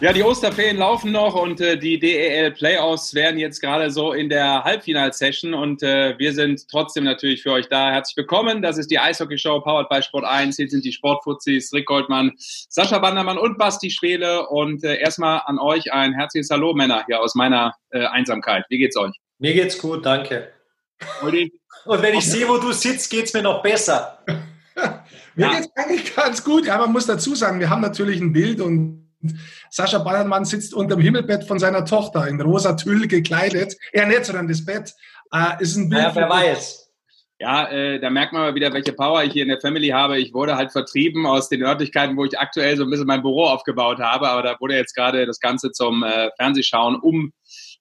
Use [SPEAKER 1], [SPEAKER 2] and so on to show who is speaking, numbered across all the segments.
[SPEAKER 1] Ja, die Osterferien laufen noch und äh, die DEL Playoffs werden jetzt gerade so in der Halbfinalsession und äh, wir sind trotzdem natürlich für euch da. Herzlich willkommen. Das ist die Eishockey-Show powered by Sport 1. Hier sind die Sportfuzis Rick Goldmann, Sascha Bandermann und Basti Schwele. Und äh, erstmal an euch ein herzliches Hallo, Männer, hier aus meiner äh, Einsamkeit. Wie geht's euch?
[SPEAKER 2] Mir geht's gut, danke. Und wenn ich sehe, wo du sitzt, geht's mir noch besser.
[SPEAKER 3] mir ja. geht's eigentlich ganz gut. Ja, man muss dazu sagen, wir haben natürlich ein Bild und Sascha Ballermann sitzt unter dem Himmelbett von seiner Tochter in rosa Tüll gekleidet. Er nicht, sondern das Bett. Äh, ist ein Bild.
[SPEAKER 2] Ja, wer weiß.
[SPEAKER 1] Ja, äh, da merkt man mal wieder, welche Power ich hier in der Family habe. Ich wurde halt vertrieben aus den Örtlichkeiten, wo ich aktuell so ein bisschen mein Büro aufgebaut habe. Aber da wurde jetzt gerade das Ganze zum äh, Fernsehschauen um,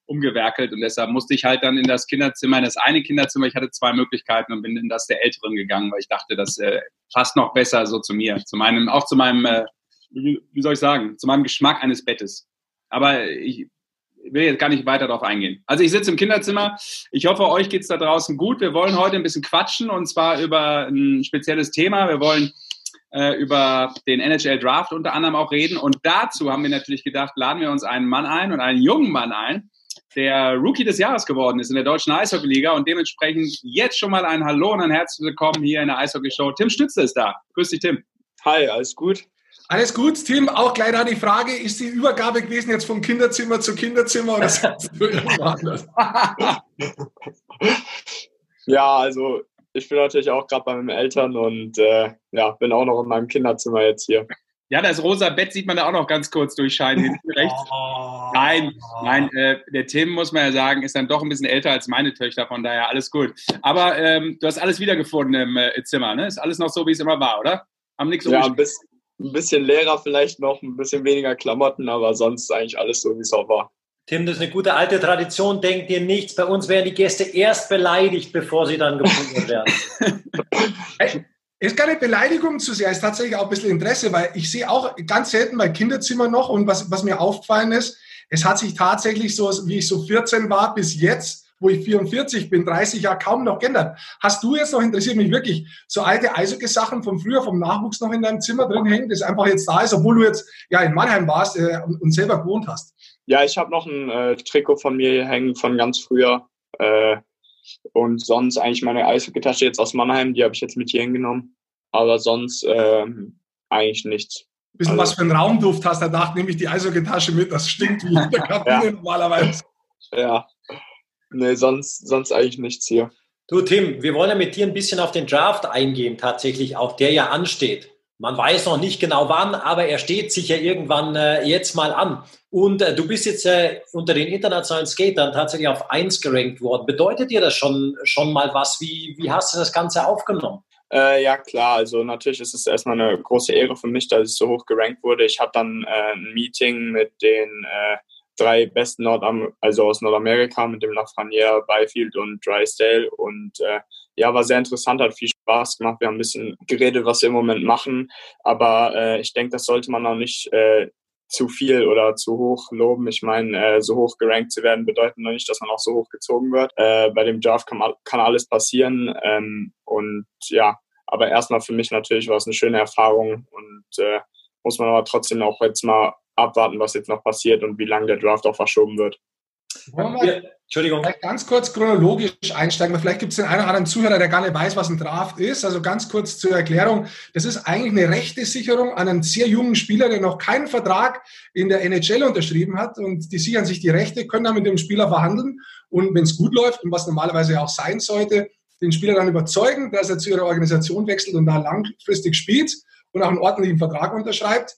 [SPEAKER 1] umgewerkelt. Und deshalb musste ich halt dann in das Kinderzimmer, in das eine Kinderzimmer. Ich hatte zwei Möglichkeiten und bin in das der Älteren gegangen, weil ich dachte, das äh, passt noch besser so zu mir. Zu meinem, auch zu meinem äh, wie, soll ich sagen, zu meinem Geschmack eines Bettes. Aber ich will jetzt gar nicht weiter darauf eingehen. Also ich sitze im Kinderzimmer. Ich hoffe, euch geht's da draußen gut. Wir wollen heute ein bisschen quatschen und zwar über ein spezielles Thema. Wir wollen äh, über den NHL Draft unter anderem auch reden. Und dazu haben wir natürlich gedacht, laden wir uns einen Mann ein und einen jungen Mann ein, der Rookie des Jahres geworden ist in der deutschen Eishockeyliga und dementsprechend jetzt schon mal ein Hallo und ein herzlich willkommen hier in der Eishockey-Show. Tim Stütze ist da. Grüß dich, Tim.
[SPEAKER 4] Hi, alles gut?
[SPEAKER 3] Alles gut, Tim. Auch gleich da die Frage, ist die Übergabe gewesen jetzt vom Kinderzimmer zu Kinderzimmer oder sonst irgendwo anders?
[SPEAKER 4] ja, also ich bin natürlich auch gerade bei meinen Eltern und äh, ja, bin auch noch in meinem Kinderzimmer jetzt hier.
[SPEAKER 1] Ja, das rosa Bett sieht man da auch noch ganz kurz durchscheinen. Hinten rechts. Nein, nein, äh, der Tim, muss man ja sagen, ist dann doch ein bisschen älter als meine Töchter, von daher alles gut. Aber ähm, du hast alles wiedergefunden im äh, Zimmer, ne? Ist alles noch so, wie es immer war, oder?
[SPEAKER 4] Haben nichts Ja, ein bisschen, ein bisschen leerer vielleicht noch, ein bisschen weniger Klamotten, aber sonst eigentlich alles so, wie es auch war.
[SPEAKER 2] Tim, das ist eine gute alte Tradition, denkt dir nichts. Bei uns werden die Gäste erst beleidigt, bevor sie dann gefunden werden.
[SPEAKER 3] ist keine Beleidigung zu sehr, ist tatsächlich auch ein bisschen Interesse, weil ich sehe auch ganz selten bei Kinderzimmern noch und was, was mir aufgefallen ist, es hat sich tatsächlich so, wie ich so 14 war bis jetzt, wo ich 44 bin, 30 Jahre kaum noch geändert. Hast du jetzt noch, interessiert mich wirklich, so alte Eishockey-Sachen von früher, vom Nachwuchs noch in deinem Zimmer drin hängen, das einfach jetzt da ist, obwohl du jetzt ja in Mannheim warst äh, und selber gewohnt hast?
[SPEAKER 4] Ja, ich habe noch ein äh, Trikot von mir hängen von ganz früher. Äh, und sonst eigentlich meine Eishockey-Tasche jetzt aus Mannheim, die habe ich jetzt mit hier hingenommen. Aber sonst äh, eigentlich nichts.
[SPEAKER 3] Bisschen also, was für einen Raumduft hast, danach nehme ich die Eishockey-Tasche mit, das stinkt wie in der Kabine ja. normalerweise.
[SPEAKER 4] Ja, Nee, sonst, sonst eigentlich nichts hier.
[SPEAKER 2] Du, Tim, wir wollen ja mit dir ein bisschen auf den Draft eingehen, tatsächlich auch, der ja ansteht. Man weiß noch nicht genau wann, aber er steht sicher irgendwann äh, jetzt mal an. Und äh, du bist jetzt äh, unter den internationalen Skatern tatsächlich auf 1 gerankt worden. Bedeutet dir das schon, schon mal was? Wie, wie hast du das Ganze aufgenommen?
[SPEAKER 4] Äh, ja, klar. Also natürlich ist es erstmal eine große Ehre für mich, dass ich so hoch gerankt wurde. Ich hatte dann äh, ein Meeting mit den äh, drei besten Nordam also aus Nordamerika mit dem Lafreniere, Byfield und Drysdale. Und äh, ja, war sehr interessant, hat viel Spaß gemacht. Wir haben ein bisschen geredet, was wir im Moment machen. Aber äh, ich denke, das sollte man auch nicht äh, zu viel oder zu hoch loben. Ich meine, äh, so hoch gerankt zu werden, bedeutet noch nicht, dass man auch so hoch gezogen wird. Äh, bei dem Draft kann, kann alles passieren. Ähm, und ja, aber erstmal für mich natürlich war es eine schöne Erfahrung und äh, muss man aber trotzdem auch jetzt mal abwarten, was jetzt noch passiert und wie lange der Draft auch verschoben wird.
[SPEAKER 3] Wollen wir mal Entschuldigung. ganz kurz chronologisch einsteigen, weil vielleicht gibt es den einen oder anderen Zuhörer, der gar nicht weiß, was ein Draft ist. Also ganz kurz zur Erklärung. Das ist eigentlich eine rechte Sicherung an einen sehr jungen Spieler, der noch keinen Vertrag in der NHL unterschrieben hat. Und die sichern sich die Rechte, können dann mit dem Spieler verhandeln. Und wenn es gut läuft und was normalerweise auch sein sollte, den Spieler dann überzeugen, dass er zu ihrer Organisation wechselt und da langfristig spielt und auch einen ordentlichen Vertrag unterschreibt.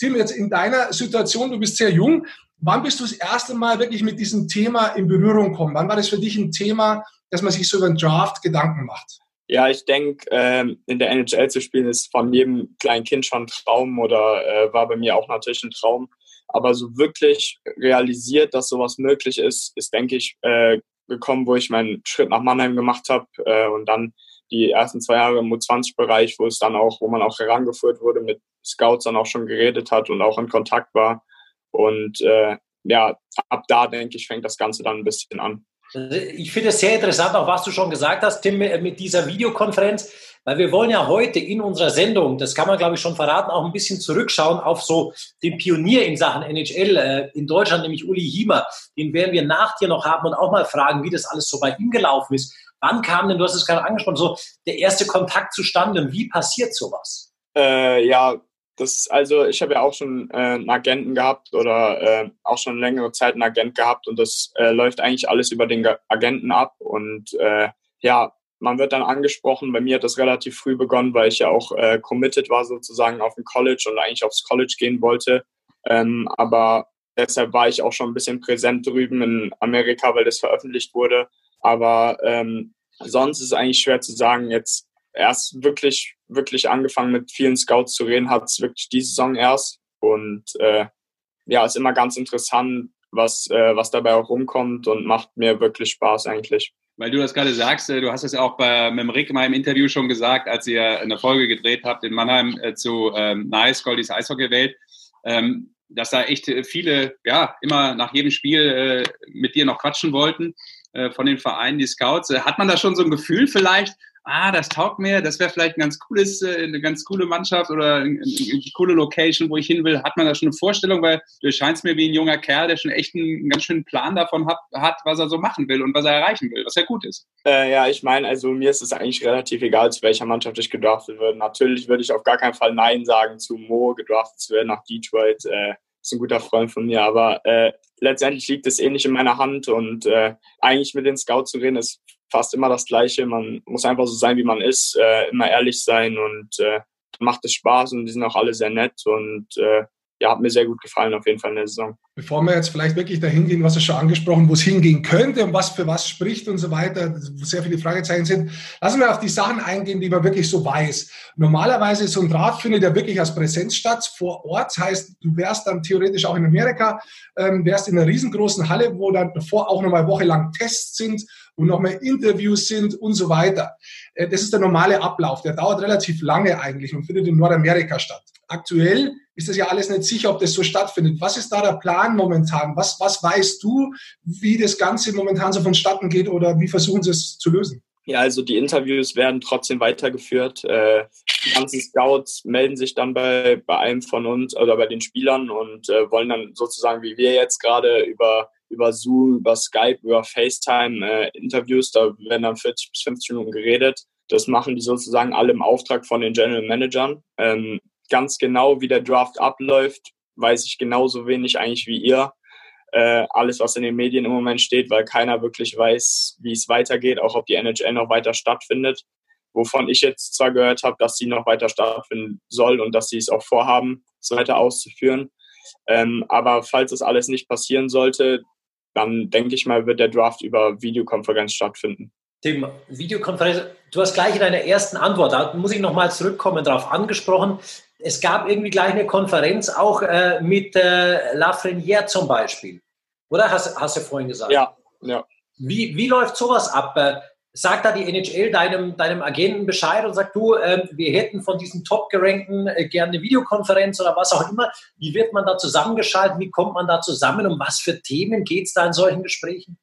[SPEAKER 3] Tim, jetzt in deiner Situation, du bist sehr jung. Wann bist du das erste Mal wirklich mit diesem Thema in Berührung gekommen? Wann war das für dich ein Thema, dass man sich so über einen Draft Gedanken macht?
[SPEAKER 4] Ja, ich denke, ähm, in der NHL zu spielen ist von jedem kleinen Kind schon ein Traum oder äh, war bei mir auch natürlich ein Traum. Aber so wirklich realisiert, dass sowas möglich ist, ist, denke ich, äh, gekommen, wo ich meinen Schritt nach Mannheim gemacht habe äh, und dann die ersten zwei Jahre im U20-Bereich, wo es dann auch, wo man auch herangeführt wurde, mit Scouts dann auch schon geredet hat und auch in Kontakt war. Und äh, ja, ab da, denke ich, fängt das Ganze dann ein bisschen an.
[SPEAKER 2] Ich finde es sehr interessant, auch was du schon gesagt hast, Tim, mit dieser Videokonferenz, weil wir wollen ja heute in unserer Sendung, das kann man glaube ich schon verraten, auch ein bisschen zurückschauen auf so den Pionier in Sachen NHL äh, in Deutschland, nämlich Uli Hiemer. Den werden wir nach dir noch haben und auch mal fragen, wie das alles so bei ihm gelaufen ist. Wann kam denn, du hast es gerade angesprochen, so der erste Kontakt zustande und wie passiert sowas?
[SPEAKER 4] Äh, ja, das, also ich habe ja auch schon äh, einen Agenten gehabt oder äh, auch schon längere Zeit einen Agent gehabt und das äh, läuft eigentlich alles über den Agenten ab und äh, ja, man wird dann angesprochen. Bei mir hat das relativ früh begonnen, weil ich ja auch äh, committed war sozusagen auf dem College und eigentlich aufs College gehen wollte. Ähm, aber deshalb war ich auch schon ein bisschen präsent drüben in Amerika, weil das veröffentlicht wurde. Aber ähm, sonst ist es eigentlich schwer zu sagen, jetzt erst wirklich, wirklich angefangen mit vielen Scouts zu reden, hat es wirklich die Saison erst. Und äh, ja, ist immer ganz interessant, was, äh, was dabei auch rumkommt und macht mir wirklich Spaß eigentlich.
[SPEAKER 1] Weil du das gerade sagst, äh, du hast es auch bei, mit Rick mal im Interview schon gesagt, als ihr eine Folge gedreht habt in Mannheim äh, zu ähm, Nice, Goldies Eishockey-Welt, ähm, dass da echt viele, ja, immer nach jedem Spiel äh, mit dir noch quatschen wollten äh, von den Vereinen, die Scouts. Äh, hat man da schon so ein Gefühl vielleicht, ah, das taugt mir, das wäre vielleicht ein ganz cooles, äh, eine ganz coole Mannschaft oder eine, coole Location, wo ich hin will. Hat man da schon eine Vorstellung? Weil du scheinst mir wie ein junger Kerl, der schon echt einen, ganz schönen Plan davon hat, hat, was er so machen will und was er erreichen will, was ja gut ist.
[SPEAKER 4] Äh, ja, ich meine, also mir ist es eigentlich relativ egal, zu welcher Mannschaft ich gedraftet würde. Natürlich würde ich auf gar keinen Fall Nein sagen, zu Mo gedraftet zu werden nach Detroit. Äh, ist ein guter Freund von mir, aber äh, letztendlich liegt es eh nicht in meiner Hand und äh, eigentlich mit den Scouts zu reden ist fast immer das Gleiche. Man muss einfach so sein, wie man ist, äh, immer ehrlich sein und äh, macht es Spaß und die sind auch alle sehr nett und äh, ja, hat mir sehr gut gefallen auf jeden Fall in der Saison.
[SPEAKER 3] Bevor wir jetzt vielleicht wirklich dahin gehen, was du schon angesprochen, wo es hingehen könnte und was für was spricht und so weiter, wo sehr viele Fragezeichen sind, lassen wir auf die Sachen eingehen, die man wirklich so weiß. Normalerweise so ein Draht findet ja wirklich als Präsenz statt, vor Ort. Heißt, du wärst dann theoretisch auch in Amerika, ähm, wärst in einer riesengroßen Halle, wo dann davor auch nochmal wochenlang Tests sind und nochmal Interviews sind und so weiter. Äh, das ist der normale Ablauf. Der dauert relativ lange eigentlich und findet in Nordamerika statt. Aktuell ist das ja alles nicht sicher, ob das so stattfindet. Was ist da der Plan momentan? Was, was weißt du, wie das Ganze momentan so vonstatten geht oder wie versuchen sie es zu lösen?
[SPEAKER 4] Ja, also die Interviews werden trotzdem weitergeführt. Äh, die ganzen Scouts melden sich dann bei, bei einem von uns oder bei den Spielern und äh, wollen dann sozusagen, wie wir jetzt gerade über, über Zoom, über Skype, über FaceTime äh, Interviews, da werden dann 40 bis 50 Minuten geredet. Das machen die sozusagen alle im Auftrag von den General Managern. Ähm, ganz genau, wie der Draft abläuft, weiß ich genauso wenig eigentlich wie ihr. Äh, alles, was in den Medien im Moment steht, weil keiner wirklich weiß, wie es weitergeht, auch ob die NHL noch weiter stattfindet. Wovon ich jetzt zwar gehört habe, dass sie noch weiter stattfinden soll und dass sie es auch vorhaben, es weiter auszuführen. Ähm, aber falls das alles nicht passieren sollte, dann denke ich mal, wird der Draft über Videokonferenz stattfinden.
[SPEAKER 2] Tim, Videokonferenz, du hast gleich in deiner ersten Antwort, da muss ich nochmal zurückkommen, darauf angesprochen, es gab irgendwie gleich eine Konferenz auch äh, mit äh, Lafreniere zum Beispiel. Oder hast, hast du vorhin gesagt?
[SPEAKER 4] Ja, ja.
[SPEAKER 2] Wie, wie läuft sowas ab? Sagt da die NHL deinem, deinem Agenten Bescheid und sagt, du, äh, wir hätten von diesen Top-Gerankten äh, gerne eine Videokonferenz oder was auch immer. Wie wird man da zusammengeschaltet? Wie kommt man da zusammen? Um was für Themen geht es da in solchen Gesprächen?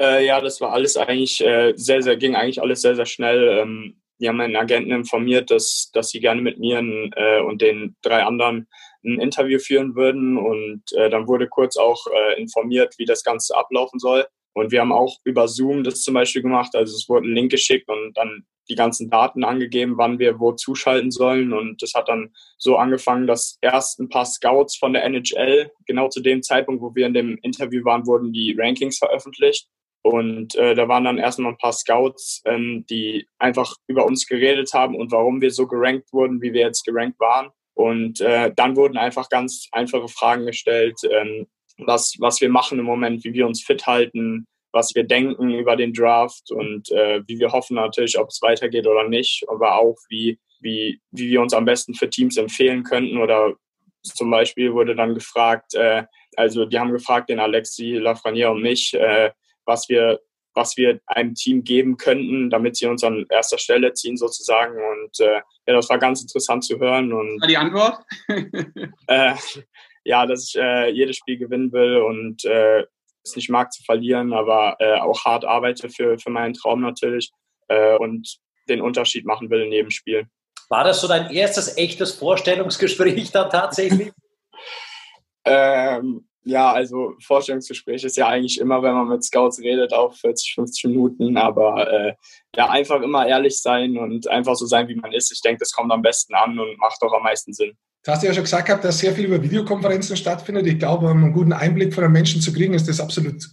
[SPEAKER 4] Äh, ja, das war alles eigentlich äh, sehr, sehr, ging eigentlich alles sehr, sehr schnell. Ähm, die haben meinen Agenten informiert, dass, dass sie gerne mit mir äh, und den drei anderen ein Interview führen würden. Und äh, dann wurde kurz auch informiert, wie das Ganze ablaufen soll. Und wir haben auch über Zoom das zum Beispiel gemacht. Also es wurde ein Link geschickt und dann die ganzen Daten angegeben, wann wir wo zuschalten sollen. Und das hat dann so angefangen, dass erst ein paar Scouts von der NHL, genau zu dem Zeitpunkt, wo wir in dem Interview waren, wurden die Rankings veröffentlicht. Und äh, da waren dann erstmal ein paar Scouts, ähm, die einfach über uns geredet haben und warum wir so gerankt wurden, wie wir jetzt gerankt waren. Und äh, dann wurden einfach ganz einfache Fragen gestellt, ähm, was, was wir machen im Moment, wie wir uns fit halten, was wir denken über den Draft und äh, wie wir hoffen natürlich, ob es weitergeht oder nicht, aber auch wie, wie, wie wir uns am besten für Teams empfehlen könnten oder zum Beispiel wurde dann gefragt, äh, also die haben gefragt, den Alexi Lafreniere und mich, äh, was wir, was wir einem Team geben könnten, damit sie uns an erster Stelle ziehen sozusagen. Und äh, ja, das war ganz interessant zu hören. Und,
[SPEAKER 1] war die Antwort?
[SPEAKER 4] äh, ja, dass ich äh, jedes Spiel gewinnen will und äh, es nicht mag zu verlieren, aber äh, auch hart arbeite für, für meinen Traum natürlich äh, und den Unterschied machen will in jedem Spiel.
[SPEAKER 2] War das so dein erstes echtes Vorstellungsgespräch dann tatsächlich?
[SPEAKER 4] ähm, ja, also Vorstellungsgespräch ist ja eigentlich immer, wenn man mit Scouts redet, auch 40, 50 Minuten, aber äh, ja, einfach immer ehrlich sein und einfach so sein, wie man ist. Ich denke, das kommt am besten an und macht auch am meisten Sinn.
[SPEAKER 3] Du hast ja schon gesagt gehabt, dass sehr viel über Videokonferenzen stattfindet. Ich glaube, um einen guten Einblick von einem Menschen zu kriegen, ist das absolut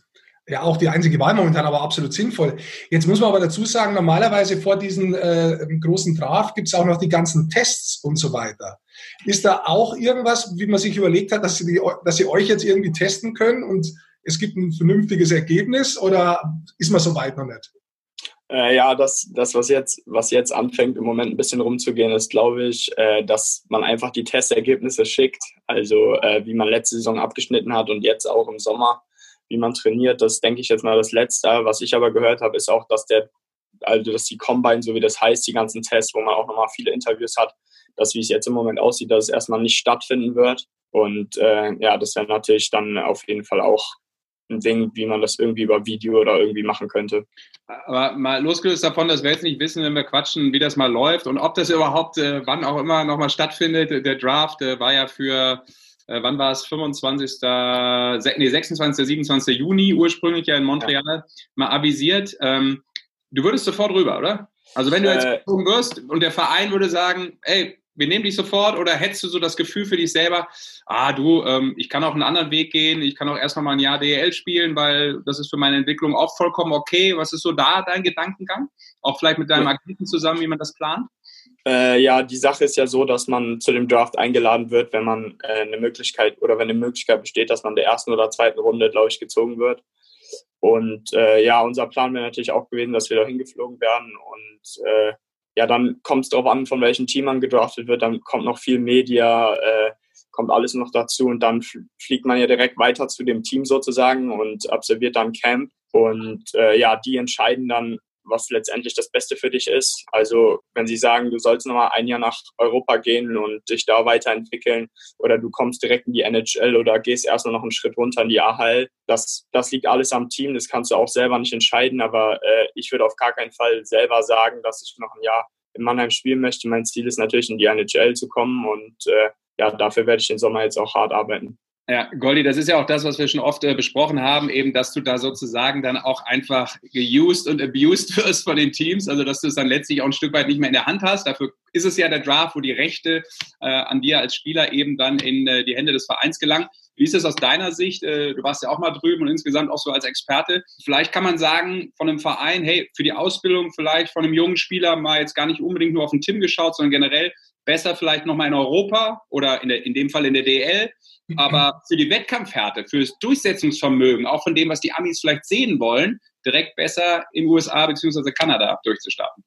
[SPEAKER 3] ja auch die einzige Wahl momentan, aber absolut sinnvoll. Jetzt muss man aber dazu sagen, normalerweise vor diesem äh, großen Draft gibt es auch noch die ganzen Tests und so weiter. Ist da auch irgendwas, wie man sich überlegt hat, dass sie, die, dass sie euch jetzt irgendwie testen können und es gibt ein vernünftiges Ergebnis oder ist man so weit noch nicht?
[SPEAKER 4] Äh, ja, das, das was, jetzt, was jetzt anfängt, im Moment ein bisschen rumzugehen, ist, glaube ich, äh, dass man einfach die Testergebnisse schickt. Also äh, wie man letzte Saison abgeschnitten hat und jetzt auch im Sommer, wie man trainiert. Das denke ich jetzt mal das Letzte. Was ich aber gehört habe, ist auch, dass der, also dass die Combine, so wie das heißt, die ganzen Tests, wo man auch nochmal viele Interviews hat, dass wie es jetzt im Moment aussieht, dass es erstmal nicht stattfinden wird. Und äh, ja, das wäre natürlich dann auf jeden Fall auch ein Ding, wie man das irgendwie über Video oder irgendwie machen könnte.
[SPEAKER 1] Aber mal losgelöst davon, dass wir jetzt nicht wissen, wenn wir quatschen, wie das mal läuft und ob das überhaupt, äh, wann auch immer nochmal stattfindet. Der Draft äh, war ja für, äh, wann war es, 25., nee, 26., 27. Juni ursprünglich ja in Montreal ja. mal avisiert. Ähm, du würdest sofort rüber, oder? Also wenn du jetzt äh, wirst und der Verein würde sagen, ey, wir nehmen dich sofort oder hättest du so das Gefühl für dich selber, ah du, ähm, ich kann auch einen anderen Weg gehen, ich kann auch erstmal mal ein Jahr DEL spielen, weil das ist für meine Entwicklung auch vollkommen okay. Was ist so da dein Gedankengang? Auch vielleicht mit deinem Agenten zusammen, wie man das plant?
[SPEAKER 4] Äh, ja, die Sache ist ja so, dass man zu dem Draft eingeladen wird, wenn man äh, eine Möglichkeit oder wenn eine Möglichkeit besteht, dass man der ersten oder zweiten Runde, glaube ich, gezogen wird. Und äh, ja, unser Plan wäre natürlich auch gewesen, dass wir da hingeflogen werden und äh, ja, dann kommt es darauf an, von welchem Team man gedraftet wird, dann kommt noch viel Media, äh, kommt alles noch dazu und dann fliegt man ja direkt weiter zu dem Team sozusagen und absolviert dann Camp. Und äh, ja, die entscheiden dann, was letztendlich das Beste für dich ist. Also wenn sie sagen, du sollst nochmal ein Jahr nach Europa gehen und dich da weiterentwickeln oder du kommst direkt in die NHL oder gehst erst noch einen Schritt runter in die AHL, das, das liegt alles am Team, das kannst du auch selber nicht entscheiden, aber äh, ich würde auf gar keinen Fall selber sagen, dass ich noch ein Jahr in Mannheim spielen möchte. Mein Ziel ist natürlich in die NHL zu kommen und äh, ja, dafür werde ich den Sommer jetzt auch hart arbeiten.
[SPEAKER 1] Ja, Goldi, das ist ja auch das, was wir schon oft äh, besprochen haben, eben, dass du da sozusagen dann auch einfach geused und abused wirst von den Teams, also dass du es dann letztlich auch ein Stück weit nicht mehr in der Hand hast. Dafür ist es ja der Draft, wo die Rechte äh, an dir als Spieler eben dann in äh, die Hände des Vereins gelangen. Wie ist es aus deiner Sicht? Äh, du warst ja auch mal drüben und insgesamt auch so als Experte. Vielleicht kann man sagen von einem Verein, hey, für die Ausbildung vielleicht von einem jungen Spieler mal jetzt gar nicht unbedingt nur auf den Tim geschaut, sondern generell besser vielleicht nochmal in Europa oder in, der, in dem Fall in der DL aber für die Wettkampfhärte, für das Durchsetzungsvermögen, auch von dem, was die Amis vielleicht sehen wollen, direkt besser in USA bzw. Kanada durchzustarten.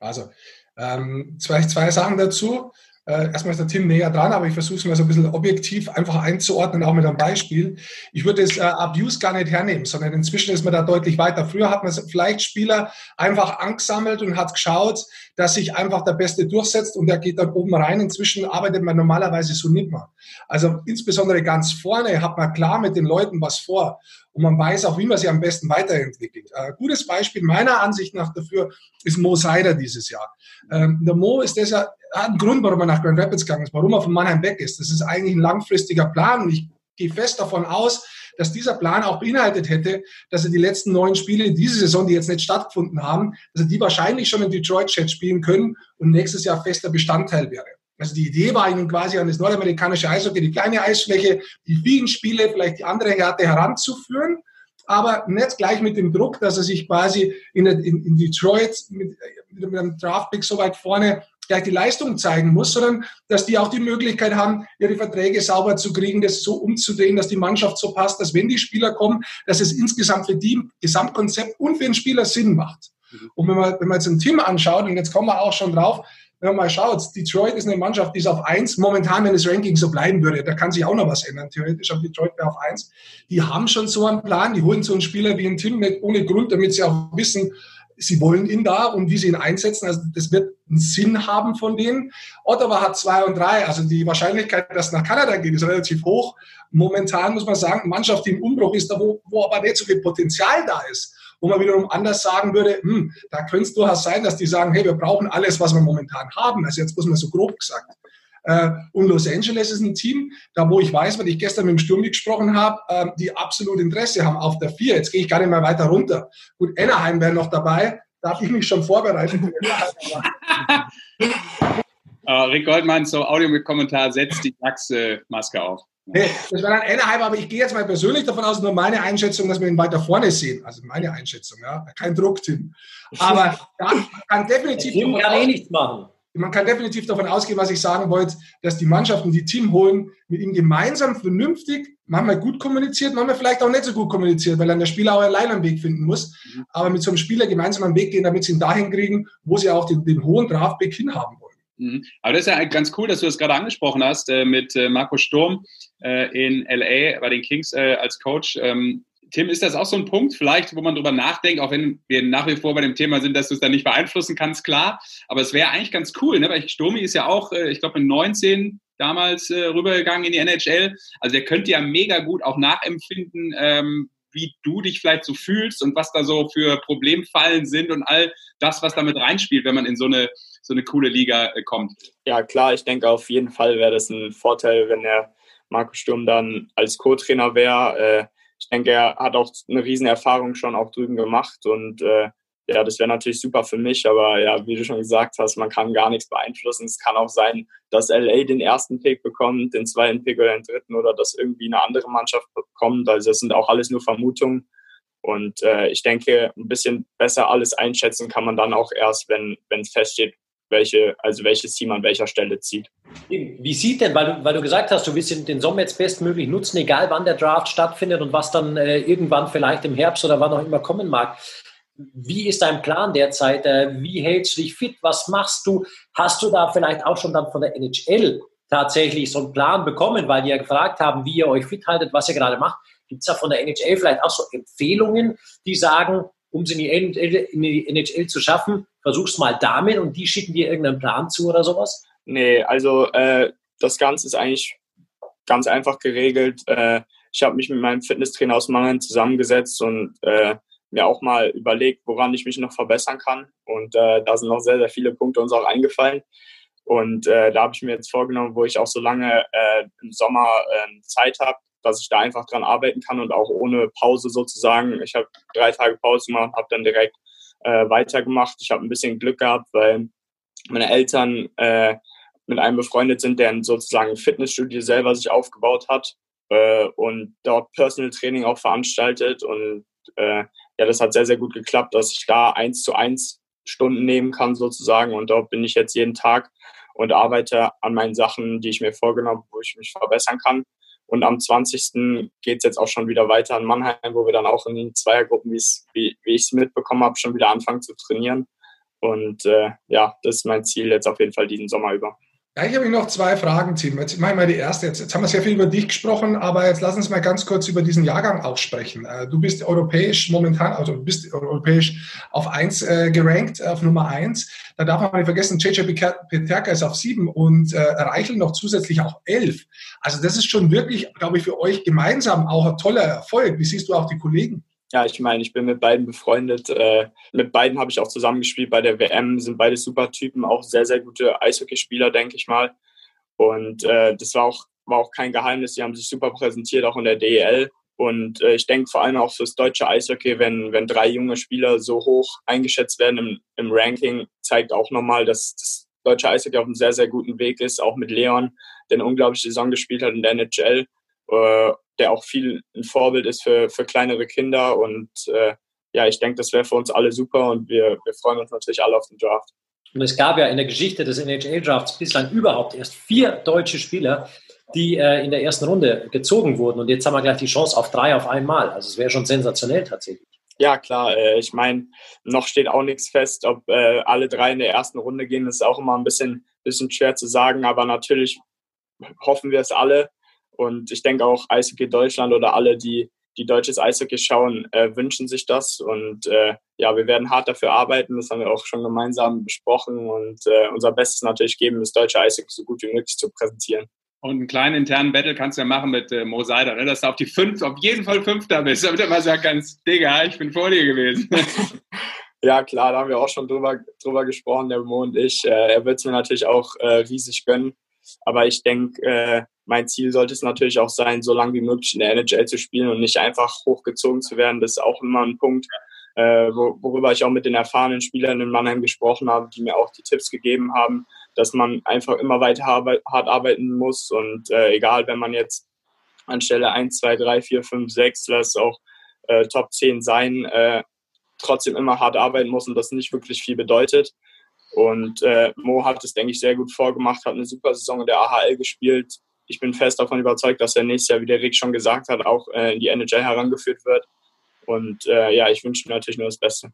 [SPEAKER 3] Also, ähm, zwei, zwei Sachen dazu. Äh, erstmal ist der Tim näher dran, aber ich versuche es mal so ein bisschen objektiv einfach einzuordnen, auch mit einem Beispiel. Ich würde das äh, Abuse gar nicht hernehmen, sondern inzwischen ist man da deutlich weiter. Früher hat man vielleicht Spieler einfach angesammelt und hat geschaut, dass sich einfach der Beste durchsetzt und der geht dann oben rein. Inzwischen arbeitet man normalerweise so nicht mehr. Also insbesondere ganz vorne hat man klar mit den Leuten was vor und man weiß auch, wie man sie am besten weiterentwickelt. Äh, gutes Beispiel meiner Ansicht nach dafür ist Mo Seider dieses Jahr. Ähm, der Mo ist deshalb, einen Grund, warum er nach Grand Rapids gegangen ist, warum er von Mannheim weg ist. Das ist eigentlich ein langfristiger Plan und ich gehe fest davon aus, dass dieser Plan auch beinhaltet hätte, dass er die letzten neun Spiele diese Saison, die jetzt nicht stattgefunden haben, dass er die wahrscheinlich schon in Detroit Chat spielen können und nächstes Jahr fester Bestandteil wäre. Also die Idee war ihnen quasi an das nordamerikanische Eishockey, die kleine Eisfläche, die vielen Spiele, vielleicht die andere Härte heranzuführen, aber nicht gleich mit dem Druck, dass er sich quasi in, in, in Detroit mit, mit einem Draftpick so weit vorne gleich die Leistung zeigen muss, sondern dass die auch die Möglichkeit haben, ihre Verträge sauber zu kriegen, das so umzudrehen, dass die Mannschaft so passt, dass wenn die Spieler kommen, dass es insgesamt für die Gesamtkonzept und für den Spieler Sinn macht. Mhm. Und wenn man, wenn man jetzt ein Team anschaut, und jetzt kommen wir auch schon drauf, wenn man mal schaut, Detroit ist eine Mannschaft, die ist auf eins. Momentan, wenn das Ranking so bleiben würde, da kann sich auch noch was ändern. Theoretisch auf Detroit wäre auf eins. Die haben schon so einen Plan. Die holen so einen Spieler wie einen Tim nicht ohne Grund, damit sie auch wissen, sie wollen ihn da und wie sie ihn einsetzen, also das wird einen Sinn haben von denen. Ottawa hat zwei und drei, also die Wahrscheinlichkeit, dass nach Kanada geht, ist relativ hoch. Momentan muss man sagen, Mannschaft, die im Umbruch ist, da wo, wo aber nicht so viel Potenzial da ist wo man wiederum anders sagen würde, hm, da könnte es durchaus sein, dass die sagen, hey, wir brauchen alles, was wir momentan haben. Also jetzt muss man so grob gesagt. Äh, und Los Angeles ist ein Team, da wo ich weiß, weil ich gestern mit dem Sturm gesprochen habe, äh, die absolut Interesse haben auf der vier. Jetzt gehe ich gar nicht mehr weiter runter. Gut, Anaheim wäre noch dabei. Darf ich mich schon vorbereiten?
[SPEAKER 1] uh, Rick Goldmann, so Audio mit Kommentar, setzt die Maske auf.
[SPEAKER 3] Nee, das war dann Anaheim, aber ich gehe jetzt mal persönlich davon aus, nur meine Einschätzung, dass wir ihn weiter vorne sehen. Also meine Einschätzung, ja. Kein Druck, Tim. Aber man kann definitiv.
[SPEAKER 2] Tim kann eh nichts machen.
[SPEAKER 3] Man kann definitiv davon ausgehen, was ich sagen wollte, dass die Mannschaften, die Team holen, mit ihm gemeinsam vernünftig, manchmal gut kommuniziert, manchmal vielleicht auch nicht so gut kommuniziert, weil dann der Spieler auch allein einen Weg finden muss. Mhm. Aber mit so einem Spieler gemeinsam einen Weg gehen, damit sie ihn dahin kriegen, wo sie auch den, den hohen Draftpick hinhaben wollen.
[SPEAKER 1] Mhm. Aber das ist ja ganz cool, dass du das gerade angesprochen hast äh, mit äh, Marco Sturm äh, in LA bei den Kings äh, als Coach. Ähm, Tim, ist das auch so ein Punkt, vielleicht, wo man drüber nachdenkt, auch wenn wir nach wie vor bei dem Thema sind, dass du es dann nicht beeinflussen kannst, klar. Aber es wäre eigentlich ganz cool, ne? weil Sturmi ist ja auch, äh, ich glaube, in 19 damals äh, rübergegangen in die NHL. Also der könnte ja mega gut auch nachempfinden, ähm, wie du dich vielleicht so fühlst und was da so für Problemfallen sind und all das, was damit reinspielt, wenn man in so eine, so eine coole Liga äh, kommt.
[SPEAKER 4] Ja, klar, ich denke auf jeden Fall wäre das ein Vorteil, wenn der Marco Sturm dann als Co-Trainer wäre. Äh, denke, er hat auch eine riesen Erfahrung schon auch drüben gemacht und äh, ja, das wäre natürlich super für mich, aber ja, wie du schon gesagt hast, man kann gar nichts beeinflussen. Es kann auch sein, dass LA den ersten Pick bekommt, den zweiten Pick oder den dritten oder dass irgendwie eine andere Mannschaft bekommt. Also das sind auch alles nur Vermutungen. Und äh, ich denke, ein bisschen besser alles einschätzen kann man dann auch erst, wenn es feststeht, welche, also welches Team an welcher Stelle zieht.
[SPEAKER 2] Wie sieht denn, weil du, weil du gesagt hast, du willst den Sommer jetzt bestmöglich nutzen, egal wann der Draft stattfindet und was dann äh, irgendwann vielleicht im Herbst oder wann auch immer kommen mag. Wie ist dein Plan derzeit? Äh, wie hältst du dich fit? Was machst du? Hast du da vielleicht auch schon dann von der NHL tatsächlich so einen Plan bekommen, weil die ja gefragt haben, wie ihr euch fit haltet, was ihr gerade macht? Gibt es da von der NHL vielleicht auch so Empfehlungen, die sagen, um es in die NHL zu schaffen, versuch's mal damit und die schicken dir irgendeinen Plan zu oder sowas?
[SPEAKER 4] Nee, also äh, das Ganze ist eigentlich ganz einfach geregelt. Äh, ich habe mich mit meinem Fitnesstrainer aus Mannheim zusammengesetzt und äh, mir auch mal überlegt, woran ich mich noch verbessern kann. Und äh, da sind noch sehr, sehr viele Punkte uns auch eingefallen. Und äh, da habe ich mir jetzt vorgenommen, wo ich auch so lange äh, im Sommer äh, Zeit habe, dass ich da einfach dran arbeiten kann und auch ohne Pause sozusagen. Ich habe drei Tage Pause gemacht, habe dann direkt äh, weitergemacht. Ich habe ein bisschen Glück gehabt, weil meine Eltern äh, mit einem befreundet sind, der sozusagen ein Fitnessstudio selber sich aufgebaut hat äh, und dort Personal Training auch veranstaltet. Und äh, ja, das hat sehr, sehr gut geklappt, dass ich da eins zu eins Stunden nehmen kann sozusagen. Und dort bin ich jetzt jeden Tag und arbeite an meinen Sachen, die ich mir vorgenommen habe, wo ich mich verbessern kann. Und am 20. geht es jetzt auch schon wieder weiter in Mannheim, wo wir dann auch in den Zweiergruppen, wie, wie ich es mitbekommen habe, schon wieder anfangen zu trainieren. Und äh, ja, das ist mein Ziel jetzt auf jeden Fall diesen Sommer über.
[SPEAKER 3] Ja, ich habe noch zwei Fragen, Tim. Jetzt mache ich mal die erste. Jetzt, jetzt haben wir sehr viel über dich gesprochen, aber jetzt lass uns mal ganz kurz über diesen Jahrgang auch sprechen. Äh, du bist europäisch momentan, also du bist europäisch auf eins äh, gerankt, auf Nummer eins. Da darf man nicht vergessen, JJ Peterka ist auf sieben und äh, Reichel noch zusätzlich auch elf. Also das ist schon wirklich, glaube ich, für euch gemeinsam auch ein toller Erfolg. Wie siehst du auch die Kollegen?
[SPEAKER 4] Ja, ich meine, ich bin mit beiden befreundet. Äh, mit beiden habe ich auch zusammengespielt bei der WM, sind beide super Typen, auch sehr, sehr gute Eishockeyspieler, denke ich mal. Und äh, das war auch, war auch kein Geheimnis. Die haben sich super präsentiert, auch in der DEL. Und äh, ich denke vor allem auch fürs deutsche Eishockey, wenn, wenn drei junge Spieler so hoch eingeschätzt werden im, im Ranking, zeigt auch nochmal, dass das deutsche Eishockey auf einem sehr, sehr guten Weg ist, auch mit Leon, der eine unglaubliche Saison gespielt hat in der NHL. Der auch viel ein Vorbild ist für, für kleinere Kinder. Und äh, ja, ich denke, das wäre für uns alle super und wir, wir freuen uns natürlich alle auf den Draft.
[SPEAKER 2] Und es gab ja in der Geschichte des NHL-Drafts bislang überhaupt erst vier deutsche Spieler, die äh, in der ersten Runde gezogen wurden. Und jetzt haben wir gleich die Chance auf drei auf einmal. Also es wäre schon sensationell tatsächlich.
[SPEAKER 4] Ja, klar. Äh, ich meine, noch steht auch nichts fest, ob äh, alle drei in der ersten Runde gehen. Das ist auch immer ein bisschen, bisschen schwer zu sagen. Aber natürlich hoffen wir es alle. Und ich denke auch Eishockey Deutschland oder alle, die, die deutsches Eishockey schauen, äh, wünschen sich das. Und äh, ja, wir werden hart dafür arbeiten. Das haben wir auch schon gemeinsam besprochen und äh, unser Bestes natürlich geben, das deutsche Eishockey so gut wie möglich zu präsentieren.
[SPEAKER 1] Und einen kleinen internen Battle kannst du ja machen mit äh, Mo Seider, ne? dass du auf die fünf, auf jeden Fall Fünfter bist, damit er mal sagen kannst, Digga, ich bin vor dir gewesen.
[SPEAKER 4] ja, klar, da haben wir auch schon drüber, drüber gesprochen, der Mo und ich. Äh, er wird es mir natürlich auch äh, riesig gönnen. Aber ich denke, äh, mein Ziel sollte es natürlich auch sein, so lange wie möglich in der NHL zu spielen und nicht einfach hochgezogen zu werden. Das ist auch immer ein Punkt, äh, worüber ich auch mit den erfahrenen Spielern in Mannheim gesprochen habe, die mir auch die Tipps gegeben haben, dass man einfach immer weiter hart arbeiten muss und äh, egal, wenn man jetzt anstelle 1, 2, 3, 4, 5, 6, lass auch äh, Top 10 sein, äh, trotzdem immer hart arbeiten muss und das nicht wirklich viel bedeutet. Und äh, Mo hat es, denke ich, sehr gut vorgemacht, hat eine super Saison in der AHL gespielt. Ich bin fest davon überzeugt, dass er nächstes Jahr, wie der Rick schon gesagt hat, auch äh, in die NHL herangeführt wird. Und äh, ja, ich wünsche natürlich nur das Beste.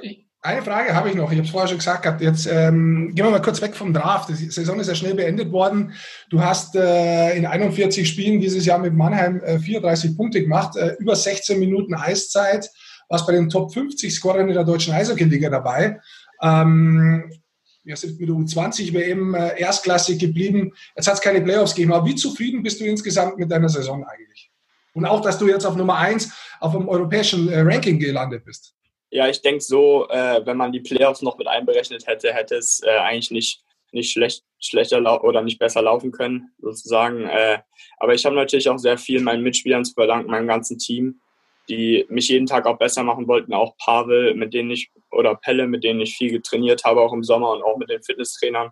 [SPEAKER 3] Ich, eine Frage habe ich noch. Ich habe es vorher schon gesagt gehabt. Jetzt ähm, gehen wir mal kurz weg vom Draft. Die Saison ist ja schnell beendet worden. Du hast äh, in 41 Spielen dieses Jahr mit Mannheim äh, 34 Punkte gemacht, äh, über 16 Minuten Eiszeit. Warst bei den Top 50 Scorern in der deutschen Eishockey-Liga dabei. Ähm, wir sind mit der U20 WM äh, erstklassig geblieben. Jetzt hat es keine Playoffs gegeben. Aber wie zufrieden bist du insgesamt mit deiner Saison eigentlich? Und auch, dass du jetzt auf Nummer 1 auf dem europäischen äh, Ranking gelandet bist.
[SPEAKER 4] Ja, ich denke so, äh, wenn man die Playoffs noch mit einberechnet hätte, hätte es äh, eigentlich nicht, nicht schlecht, schlechter oder nicht besser laufen können, sozusagen. Äh, aber ich habe natürlich auch sehr viel meinen Mitspielern zu verdanken, meinem ganzen Team, die mich jeden Tag auch besser machen wollten. Auch Pavel, mit denen ich, oder Pelle, mit denen ich viel getrainiert habe, auch im Sommer und auch mit den Fitnesstrainern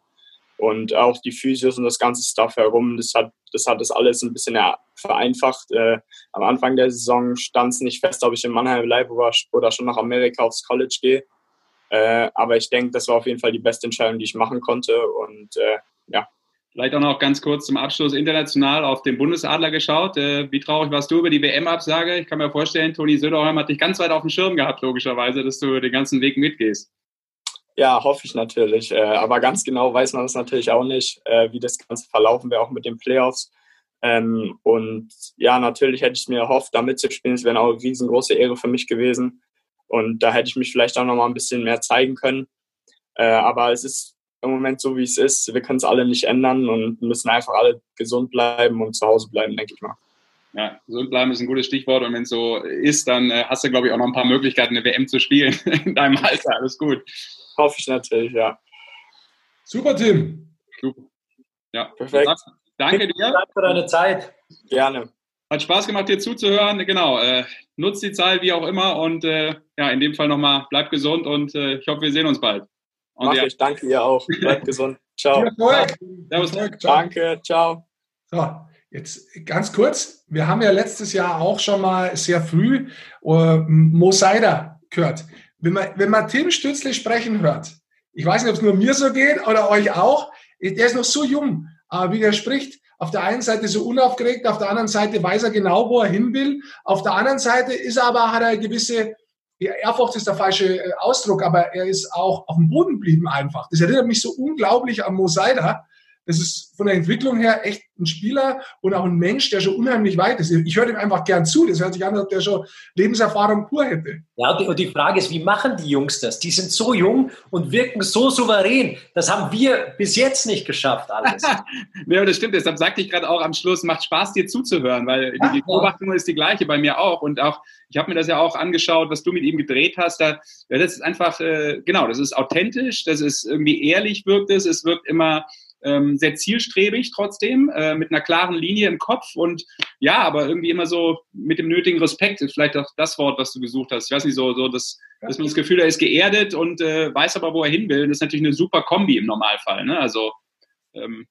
[SPEAKER 4] und auch die Physios und das ganze Stuff herum, das hat das, hat das alles ein bisschen vereinfacht. Äh, am Anfang der Saison stand es nicht fest, ob ich in Mannheim bleibe oder schon nach Amerika aufs College gehe. Äh, aber ich denke, das war auf jeden Fall die beste Entscheidung, die ich machen konnte. Und äh, ja.
[SPEAKER 1] Vielleicht auch noch ganz kurz zum Abschluss international auf den Bundesadler geschaut. Äh, wie traurig warst du über die WM-Absage? Ich kann mir vorstellen, Toni Söderholm hat dich ganz weit auf dem Schirm gehabt, logischerweise, dass du den ganzen Weg mitgehst.
[SPEAKER 4] Ja, hoffe ich natürlich. Äh, aber ganz genau weiß man es natürlich auch nicht, äh, wie das Ganze verlaufen wäre, auch mit den Playoffs. Ähm, und ja, natürlich hätte ich mir erhofft, da mitzuspielen. Es wäre auch eine riesengroße Ehre für mich gewesen. Und da hätte ich mich vielleicht auch noch mal ein bisschen mehr zeigen können. Aber es ist im Moment so, wie es ist. Wir können es alle nicht ändern und müssen einfach alle gesund bleiben und zu Hause bleiben, denke ich mal.
[SPEAKER 1] Ja, gesund bleiben ist ein gutes Stichwort. Und wenn es so ist, dann äh, hast du, glaube ich, auch noch ein paar Möglichkeiten, eine WM zu spielen in deinem Alter. Alles gut.
[SPEAKER 4] Hoffe ich natürlich, ja.
[SPEAKER 3] Super, Tim. Super.
[SPEAKER 1] Ja, perfekt. Danke dir.
[SPEAKER 2] Danke für deine Zeit.
[SPEAKER 4] Gerne.
[SPEAKER 1] Hat Spaß gemacht, dir zuzuhören. Genau. Äh, nutzt die Zeit wie auch immer und äh, ja, in dem Fall nochmal bleib gesund und äh, ich hoffe, wir sehen uns bald.
[SPEAKER 4] Und Mach ja. ich. Danke ihr auch. Bleibt gesund. Ciao.
[SPEAKER 3] Servus.
[SPEAKER 4] Danke. Ciao.
[SPEAKER 3] So, jetzt ganz kurz. Wir haben ja letztes Jahr auch schon mal sehr früh uh, Mo Seider gehört. Wenn man, wenn man Tim Stützle sprechen hört, ich weiß nicht, ob es nur mir so geht oder euch auch, der ist noch so jung, aber wie der spricht, auf der einen Seite so unaufgeregt, auf der anderen Seite weiß er genau, wo er hin will. Auf der anderen Seite ist er aber, hat er eine gewisse, ja, Ehrfurcht ist der falsche äh, Ausdruck, aber er ist auch auf dem Boden geblieben einfach. Das erinnert mich so unglaublich an Mo Das ist von der Entwicklung her echt ein Spieler und auch ein Mensch, der schon unheimlich weit ist. Ich höre ihm einfach gern zu. Das hört sich an, als ob der schon Lebenserfahrung pur hätte.
[SPEAKER 2] Ja, und die Frage ist, wie machen die Jungs das? Die sind so jung und wirken so souverän. Das haben wir bis jetzt nicht geschafft, alles.
[SPEAKER 1] ja, das stimmt. Deshalb sagte ich gerade auch am Schluss, macht Spaß, dir zuzuhören, weil ja, die Beobachtung ja. ist die gleiche bei mir auch. Und auch, ich habe mir das ja auch angeschaut, was du mit ihm gedreht hast. Da, ja, das ist einfach, äh, genau, das ist authentisch, das ist irgendwie ehrlich wirkt es. Es wirkt immer ähm, sehr zielstrebig trotzdem, äh, mit einer klaren Linie im Kopf und ja, aber irgendwie immer so mit dem nötigen Respekt ist vielleicht auch das Wort, was du gesucht hast. Ich weiß nicht, so, so das, dass man das Gefühl, er ist geerdet und äh, weiß aber, wo er hin will. Das ist natürlich eine super Kombi im Normalfall. Ne? Also ähm,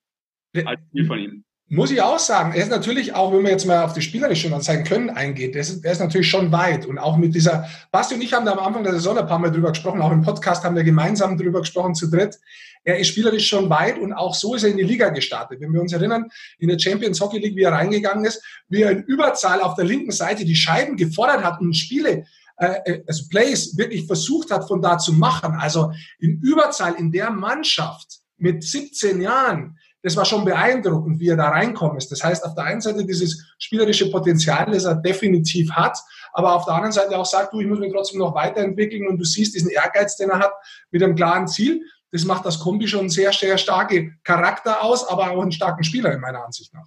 [SPEAKER 1] halt viel von ihm.
[SPEAKER 3] Muss ich auch sagen, er ist natürlich auch, wenn man jetzt mal auf die spielerische und sein Können eingeht, der ist, der ist natürlich schon weit. Und auch mit dieser, Basti und ich haben da am Anfang der Saison ein paar Mal drüber gesprochen, auch im Podcast haben wir gemeinsam drüber gesprochen zu dritt. Er ist spielerisch schon weit und auch so ist er in die Liga gestartet. Wenn wir uns erinnern, in der Champions Hockey League, wie er reingegangen ist, wie er in Überzahl auf der linken Seite die Scheiben gefordert hat und Spiele, äh, äh also Plays wirklich versucht hat von da zu machen. Also in Überzahl in der Mannschaft mit 17 Jahren, das war schon beeindruckend, wie er da reinkommen ist. Das heißt, auf der einen Seite dieses spielerische Potenzial, das er definitiv hat, aber auf der anderen Seite auch sagt, du, ich muss mich trotzdem noch weiterentwickeln und du siehst diesen Ehrgeiz, den er hat, mit einem klaren Ziel. Das macht das Kombi schon sehr, sehr starke Charakter aus, aber auch einen starken Spieler in meiner Ansicht nach.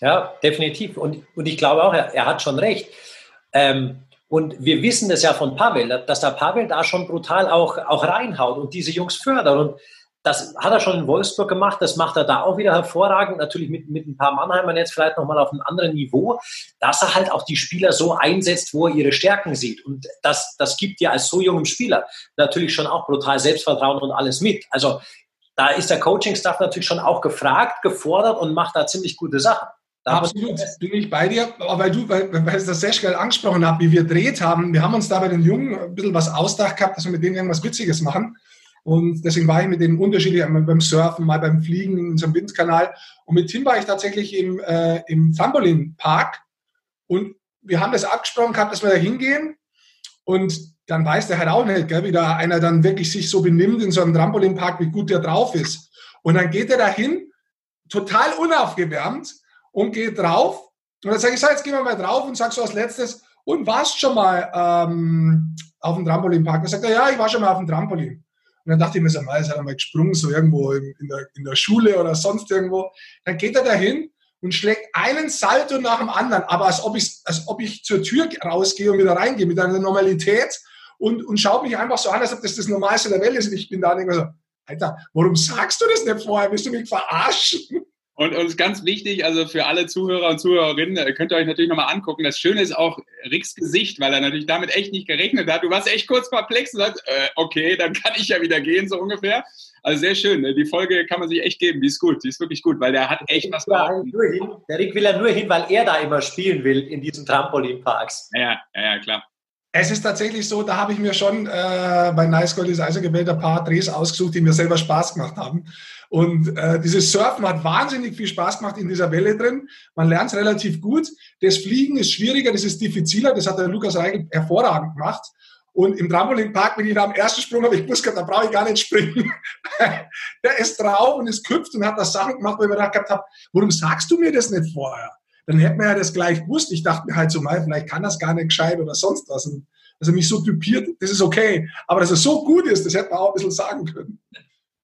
[SPEAKER 2] Ja, definitiv. Und, und ich glaube auch, er, er hat schon recht. Ähm, und wir wissen das ja von Pavel, dass der Pavel da schon brutal auch, auch reinhaut und diese Jungs fördert. Und das hat er schon in Wolfsburg gemacht, das macht er da auch wieder hervorragend, natürlich mit, mit ein paar Mannheimern jetzt vielleicht nochmal auf einem anderen Niveau, dass er halt auch die Spieler so einsetzt, wo er ihre Stärken sieht. Und das, das gibt ja als so jungem Spieler natürlich schon auch brutal Selbstvertrauen und alles mit. Also da ist der Coaching-Staff natürlich schon auch gefragt, gefordert und macht da ziemlich gute Sachen.
[SPEAKER 3] Da Absolut, bin ich bei dir, weil du, weil, weil ich das sehr schnell angesprochen habe, wie wir dreht haben, wir haben uns da bei den Jungen ein bisschen was ausgedacht gehabt, dass wir mit denen irgendwas Witziges machen. Und deswegen war ich mit denen unterschiedlich, einmal beim Surfen, mal beim Fliegen in unserem Windkanal. Und mit Tim war ich tatsächlich im, äh, im Trampolin-Park. Und wir haben das abgesprochen gehabt, dass wir da hingehen. Und dann weiß der halt auch nicht, gell, wie da einer dann wirklich sich so benimmt in so einem Trampolinpark, wie gut der drauf ist. Und dann geht er da hin, total unaufgewärmt und geht drauf. Und dann sage ich, so, jetzt gehen wir mal drauf und sag so als letztes, und warst schon mal ähm, auf dem Trampolinpark? Dann sagt er, ja, ich war schon mal auf dem Trampolin. Und dann dachte ich mir so, mal, ist er mal gesprungen, so irgendwo in, in, der, in der Schule oder sonst irgendwo. Dann geht er dahin und schlägt einen Salto nach dem anderen, aber als ob ich, als ob ich zur Tür rausgehe und wieder reingehe, mit einer Normalität und, und schaut mich einfach so an, als ob das das Normalste der Welt ist. Und ich bin da und denke so, Alter, warum sagst du das nicht vorher? Willst du mich verarschen?
[SPEAKER 1] Und uns ganz wichtig, also für alle Zuhörer und Zuhörerinnen, äh, könnt ihr euch natürlich nochmal angucken. Das Schöne ist auch Ricks Gesicht, weil er natürlich damit echt nicht gerechnet hat. Du warst echt kurz perplex und sagst, äh, okay, dann kann ich ja wieder gehen, so ungefähr. Also sehr schön. Ne? Die Folge kann man sich echt geben. Die ist gut. Die ist wirklich gut, weil der hat echt was
[SPEAKER 2] drauf. Der Rick will ja nur hin, weil er da immer spielen will in diesen Trampolinparks.
[SPEAKER 1] Ja, ja, ja, klar.
[SPEAKER 3] Es ist tatsächlich so, da habe ich mir schon äh, bei Nice Gold ist Eisergewählt ein paar Drehs ausgesucht, die mir selber Spaß gemacht haben. Und äh, dieses Surfen hat wahnsinnig viel Spaß gemacht in dieser Welle drin. Man lernt es relativ gut. Das Fliegen ist schwieriger, das ist diffiziler. Das hat der Lukas Reigel hervorragend gemacht. Und im Trampolinpark, wenn ich da am ersten Sprung habe, ich wusste, da brauche ich gar nicht springen. der ist drauf und ist gehüpft und hat das Sachen gemacht, wo ich mir gedacht habe, warum sagst du mir das nicht vorher? Dann hätte man ja das gleich gewusst. Ich dachte mir halt so mal, vielleicht kann das gar nicht gescheit oder sonst was. Und dass er mich so typiert, das ist okay. Aber dass er so gut ist, das hätte man auch ein bisschen sagen können.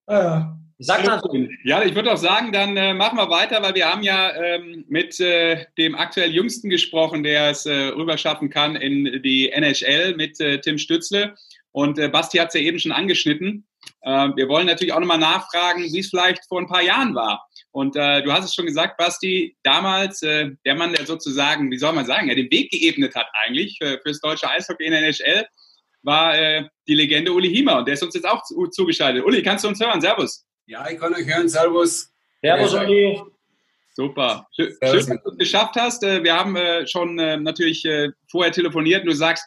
[SPEAKER 1] Naja. Sag mal. Ja, ich würde auch sagen, dann äh, machen wir weiter, weil wir haben ja ähm, mit äh, dem aktuell Jüngsten gesprochen, der es äh, rüberschaffen kann in die NHL mit äh, Tim Stützle. Und äh, Basti hat es ja eben schon angeschnitten. Äh, wir wollen natürlich auch nochmal nachfragen, wie es vielleicht vor ein paar Jahren war. Und äh, du hast es schon gesagt, Basti, damals äh, der Mann, der sozusagen, wie soll man sagen, der den Weg geebnet hat eigentlich für, fürs deutsche Eishockey in der NHL, war äh, die Legende Uli Hiemer. Und der ist uns jetzt auch zu, zugeschaltet. Uli, kannst du uns hören? Servus.
[SPEAKER 5] Ja, ich kann euch hören. Servus.
[SPEAKER 1] Servus, Uli. Super. Schön, Servus. dass du es geschafft hast. Äh, wir haben äh, schon äh, natürlich vorher telefoniert und du sagst,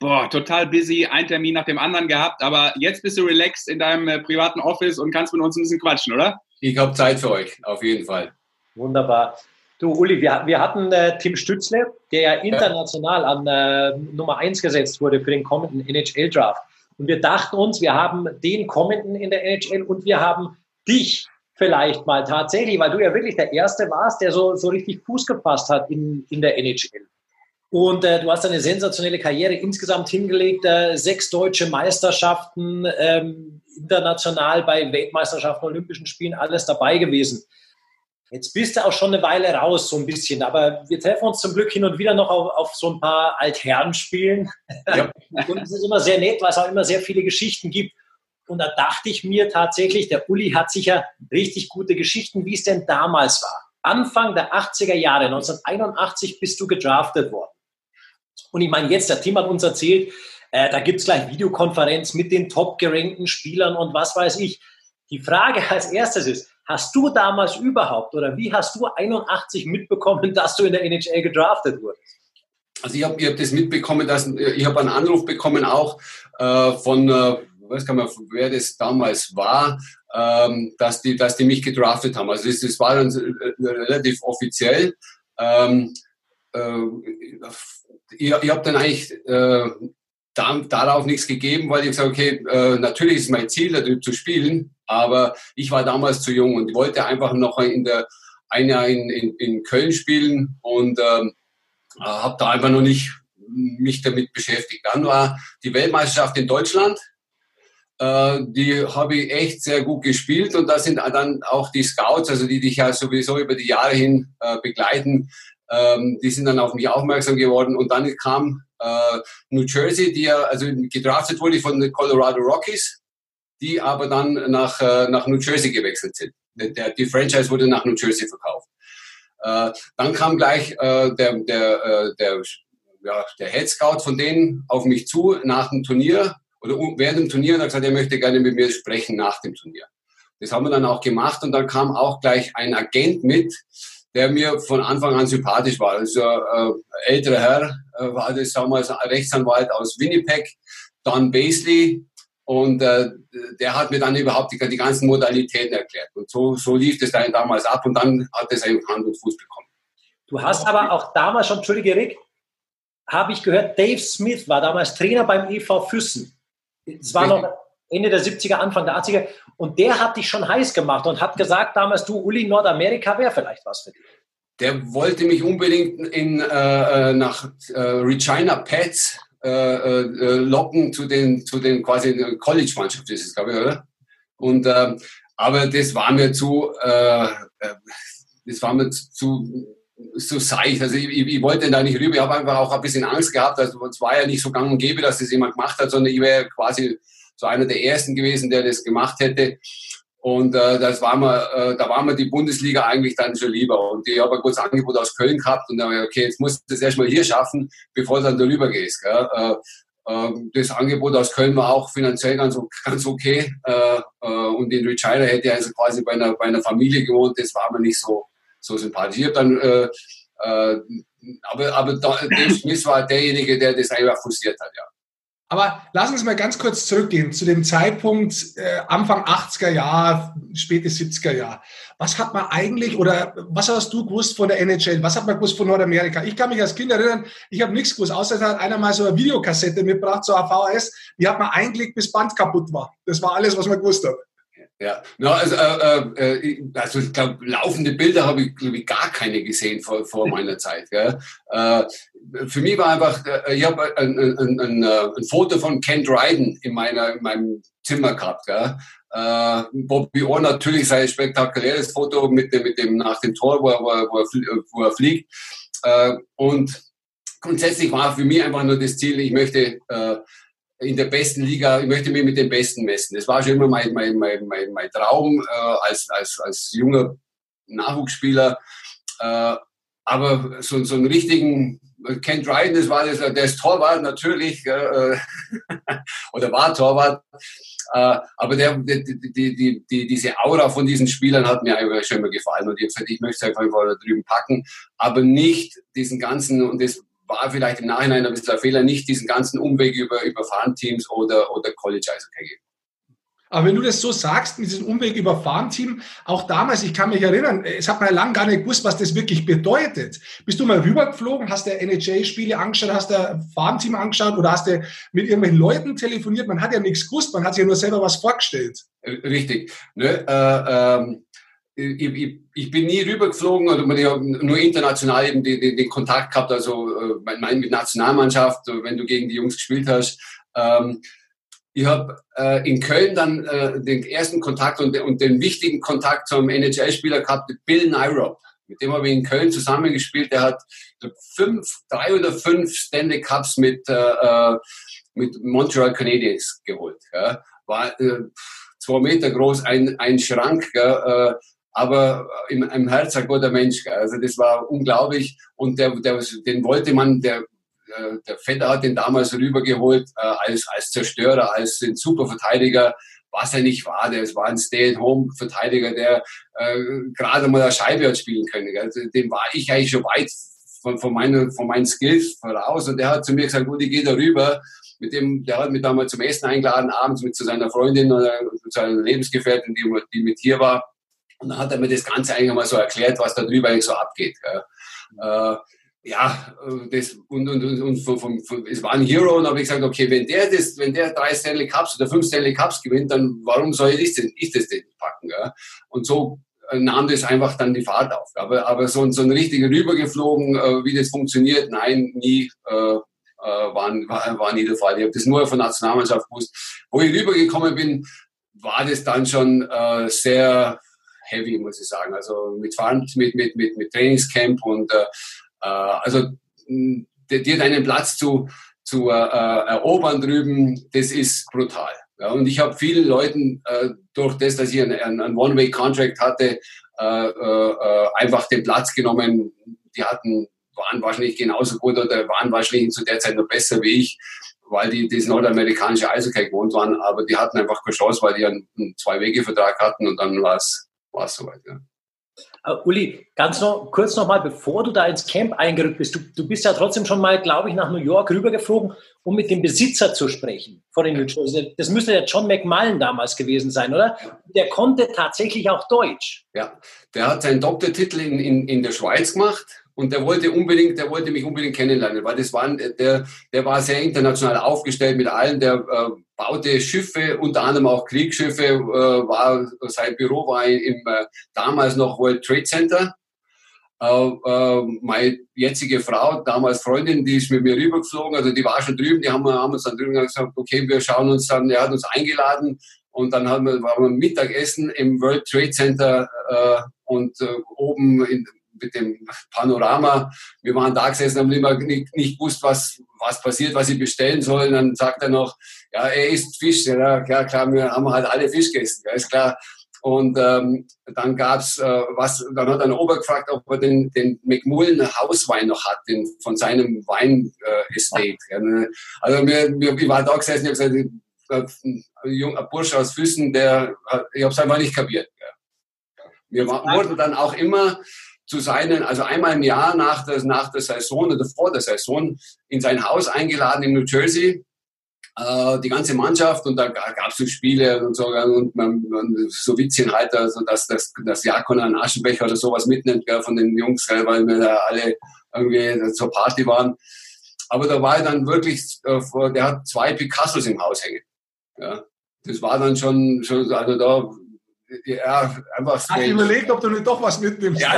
[SPEAKER 1] boah, total busy, ein Termin nach dem anderen gehabt, aber jetzt bist du relaxed in deinem privaten Office und kannst mit uns ein bisschen quatschen, oder?
[SPEAKER 5] Ich habe Zeit für euch, auf jeden Fall.
[SPEAKER 2] Wunderbar. Du, Uli, wir, wir hatten äh, Tim Stützle, der ja international an äh, Nummer 1 gesetzt wurde für den kommenden NHL-Draft. Und wir dachten uns, wir haben den kommenden in der NHL und wir haben dich vielleicht mal tatsächlich, weil du ja wirklich der Erste warst, der so, so richtig Fuß gepasst hat in, in der NHL. Und äh, du hast eine sensationelle Karriere insgesamt hingelegt, äh, sechs deutsche Meisterschaften, ähm, international bei Weltmeisterschaften, Olympischen Spielen, alles dabei gewesen. Jetzt bist du auch schon eine Weile raus, so ein bisschen, aber wir treffen uns zum Glück hin und wieder noch auf, auf so ein paar Altherrenspielen. Ja. und es ist immer sehr nett, weil es auch immer sehr viele Geschichten gibt. Und da dachte ich mir tatsächlich, der Uli hat sicher richtig gute Geschichten, wie es denn damals war. Anfang der 80er Jahre, 1981, bist du gedraftet worden. Und ich meine, jetzt, der Tim hat uns erzählt, äh, da es gleich Videokonferenz mit den top gerankten Spielern und was weiß ich. Die Frage als erstes ist, hast du damals überhaupt oder wie hast du 81 mitbekommen, dass du in der NHL gedraftet wurdest?
[SPEAKER 5] Also ich habe hab das mitbekommen, dass ich habe einen Anruf bekommen auch äh, von äh, weiß gar nicht, wer das damals war, ähm, dass, die, dass die mich gedraftet haben. Also das, das war dann äh, relativ offiziell. Ähm, äh, ich, ich habe dann eigentlich äh, da, darauf nichts gegeben, weil ich gesagt okay, äh, natürlich ist mein Ziel, da zu spielen, Aber ich war damals zu jung und wollte einfach noch in der ein Jahr in, in, in Köln spielen und ähm, habe da einfach noch nicht mich damit beschäftigt. Dann war die Weltmeisterschaft in Deutschland. Äh, die habe ich echt sehr gut gespielt und da sind dann auch die Scouts, also die dich ja sowieso über die Jahre hin äh, begleiten, ähm, die sind dann auf mich aufmerksam geworden und dann kam äh, New Jersey, die ja also gedraftet wurde von den Colorado Rockies, die aber dann nach, nach New Jersey gewechselt sind. Der, die Franchise wurde nach New Jersey verkauft. Dann kam gleich der, der, der, ja, der Head Scout von denen auf mich zu nach dem Turnier oder während dem Turnier und hat gesagt, er möchte gerne mit mir sprechen nach dem Turnier. Das haben wir dann auch gemacht und dann kam auch gleich ein Agent mit, der mir von Anfang an sympathisch war. Also äh, älterer Herr äh, war das damals Rechtsanwalt aus Winnipeg, Don Basley. Und äh, der hat mir dann überhaupt die, die ganzen Modalitäten erklärt. Und so, so lief das dann damals ab und dann hat es eigentlich Hand und Fuß bekommen.
[SPEAKER 2] Du hast aber auch damals schon, Entschuldige Rick, habe ich gehört, Dave Smith war damals Trainer beim EV Füssen. Es war noch Ende der 70er, Anfang der 80er. Und der hat dich schon heiß gemacht und hat gesagt damals, du Uli, Nordamerika wäre vielleicht was für dich.
[SPEAKER 5] Der wollte mich unbedingt in, äh, äh nach äh, Regina Pets äh, äh, locken zu den, zu den quasi College-Mannschaft, ist es, glaube ich, oder? Und, äh, aber das war mir zu, äh, das war mir zu, so seicht. Also ich, ich, wollte da nicht rüber. Ich habe einfach auch ein bisschen Angst gehabt. Also es war ja nicht so gang und gäbe, dass das jemand gemacht hat, sondern ich wäre quasi so einer der ersten gewesen, der das gemacht hätte. Und äh, das war mir, äh, da war mir die Bundesliga eigentlich dann schon lieber. Und ich habe ein gutes Angebot aus Köln gehabt und dann habe ich, okay, jetzt musst du das erstmal hier schaffen, bevor du dann darüber gehst. Gell? Äh, äh, das Angebot aus Köln war auch finanziell ganz, ganz okay. Äh, äh, und in Regina hätte ich also quasi bei einer, bei einer Familie gewohnt, das war mir nicht so, so sympathisch. Ich habe dann, äh, äh, aber, aber Dave Smith war derjenige, der das einfach frustriert hat, ja.
[SPEAKER 3] Aber lass uns mal ganz kurz zurückgehen zu dem Zeitpunkt äh, Anfang 80er Jahr, späte 70er Jahr. Was hat man eigentlich oder was hast du gewusst von der NHL? Was hat man gewusst von Nordamerika? Ich kann mich als Kind erinnern, ich habe nichts gewusst, außer hat einer mal so eine Videokassette mitgebracht, so eine VHS, die hat man eingelegt, bis Band kaputt war. Das war alles, was man gewusst hat.
[SPEAKER 5] Ja, no, also, äh, äh, also ich glaube, laufende Bilder habe ich, glaube ich, gar keine gesehen vor, vor meiner Zeit. Gell? Äh, für mich war einfach, äh, ich habe ein, ein, ein, äh, ein, Foto von Ken Dryden in, meiner, in meinem Zimmer gehabt. Gell? Äh, Bobby Orr natürlich sein spektakuläres Foto mit dem, mit dem nach dem Tor, wo er, wo er, wo er fliegt. Äh, und grundsätzlich war für mich einfach nur das Ziel, ich möchte äh, in der besten Liga, ich möchte mich mit den Besten messen. Das war schon immer mein, mein, mein, mein, mein Traum äh, als, als, als junger Nachwuchsspieler. Äh, aber so, so einen richtigen Ken Dryden, das war das, der ist Torwart natürlich, äh, oder war Torwart. Äh, aber der, die, die, die, die, diese Aura von diesen Spielern hat mir einfach schon immer gefallen. Und gesagt, ich möchte es einfach da drüben packen, aber nicht diesen ganzen, und das war vielleicht im Nachhinein ein bisschen ein Fehler, nicht diesen ganzen Umweg über, über Farmteams oder, oder College Eishockey gehen.
[SPEAKER 3] Aber wenn du das so sagst, mit diesem Umweg über Farmteam, auch damals, ich kann mich erinnern, es hat man lange gar nicht gewusst, was das wirklich bedeutet. Bist du mal rübergeflogen, hast der NHL-Spiele angeschaut, hast der Farmteam angeschaut oder hast du mit irgendwelchen Leuten telefoniert? Man hat ja nichts gewusst, man hat sich ja nur selber was vorgestellt.
[SPEAKER 5] Richtig. Ne, äh, ähm ich, ich, ich, bin nie rübergeflogen man ja nur international eben den, den, den Kontakt gehabt, also äh, mein, mit Nationalmannschaft, wenn du gegen die Jungs gespielt hast. Ähm, ich habe äh, in Köln dann äh, den ersten Kontakt und, und den wichtigen Kontakt zum NHL-Spieler gehabt, Bill Nyrop. Mit dem habe ich in Köln zusammengespielt. Der hat fünf, drei oder fünf Stanley Cups mit, äh, äh mit Montreal Canadiens geholt. Ja. War äh, zwei Meter groß, ein, ein Schrank. Ja, äh, aber im, im Herz ein guter Mensch. Gell? Also das war unglaublich und der, der, den wollte man, der, äh, der Vetter hat den damals rübergeholt äh, als, als Zerstörer, als den Superverteidiger, was er nicht war. Der war ein Stay-at-home-Verteidiger, der äh, gerade mal eine Scheibe hat spielen können. Gell? Also dem war ich eigentlich schon weit von, von, meine, von meinen Skills voraus und der hat zu mir gesagt, gut, ich gehe da rüber. Mit dem, der hat mich damals zum Essen eingeladen, abends mit zu seiner Freundin oder zu seiner Lebensgefährtin, die, die mit hier war und dann hat er mir das Ganze eigentlich mal so erklärt, was da drüber eigentlich so abgeht. Äh, ja, äh, das, und, und, und, und von, von, von, es war ein Hero und habe ich gesagt, okay, wenn der das, wenn der drei Stanley Cups oder fünf Stanley Cups gewinnt, dann warum soll ich das, ich das denn packen? Ja? Und so äh, nahm das einfach dann die Fahrt auf. Aber, aber so, so ein richtiger rübergeflogen, äh, wie das funktioniert, nein, nie, äh, äh, war, war, war nie der Fall. Ich habe das nur von Nationalmannschaft gewusst. Wo ich rübergekommen bin, war das dann schon äh, sehr heavy, muss ich sagen. Also mit mit, mit, mit, mit Trainingscamp und äh, äh, also dir deinen Platz zu, zu äh, äh, erobern drüben, das ist brutal. Ja, und ich habe vielen Leuten äh, durch das, dass ich einen, einen One-Way-Contract hatte, äh, einfach den Platz genommen. Die hatten, waren wahrscheinlich genauso gut oder waren wahrscheinlich zu der Zeit noch besser wie ich, weil die das nordamerikanische Eishockey gewohnt waren, aber die hatten einfach keine Chance, weil die einen Zwei-Wege-Vertrag hatten und dann war es soweit. Ja.
[SPEAKER 2] Uh, Uli, ganz noch, kurz nochmal, bevor du da ins Camp eingerückt bist, du, du bist ja trotzdem schon mal, glaube ich, nach New York rübergeflogen, um mit dem Besitzer zu sprechen von den New Jersey. Das müsste ja John McMullen damals gewesen sein, oder? Der konnte tatsächlich auch Deutsch.
[SPEAKER 5] Ja, der hat seinen Doktortitel in, in, in der Schweiz gemacht und der wollte unbedingt, der wollte mich unbedingt kennenlernen, weil das war, der, der war sehr international aufgestellt mit allen, der äh, baute Schiffe, unter anderem auch Kriegsschiffe, äh, war, sein Büro war im äh, damals noch World Trade Center. Äh, äh, meine jetzige Frau, damals Freundin, die ist mit mir rübergeflogen, also die war schon drüben, die haben, haben uns dann drüben gesagt, okay, wir schauen uns dann, er hat uns eingeladen und dann haben wir, waren wir Mittagessen im World Trade Center äh, und äh, oben in, mit dem Panorama. Wir waren da gesessen, haben immer nicht, nicht gewusst, was, was passiert, was sie bestellen sollen. Dann sagt er noch, ja, er isst Fisch. Ja, klar, klar, wir haben halt alle Fisch gegessen, ja, ist klar. Und ähm, dann gab's äh, was, dann hat ein Ober gefragt, ob er den, den McMullen Hauswein noch hat, den, von seinem Wein äh, Estate. Ja, ne? Also mir, mir, ich war da gesessen, ich habe gesagt, ein, junger Bursche aus Füssen, der, ich habe es einfach nicht kapiert. Ja. Wir wurden dann auch immer zu seinen, also einmal im Jahr nach der, nach der Saison oder vor der Saison in sein Haus eingeladen in New Jersey. Äh, die ganze Mannschaft und da gab es so Spiele und so und man, man so Witzchen halt, also dass das, das Jakon einen Aschenbecher oder sowas mitnimmt gell, von den Jungs, gell, weil wir da alle irgendwie zur Party waren. Aber da war er dann wirklich, äh, der hat zwei Picassos im Haus hängen. Ja. Das war dann schon, schon also da ja, einfach
[SPEAKER 3] strange. Hast du überlegt, ob du nicht doch was mitnimmst? Ja,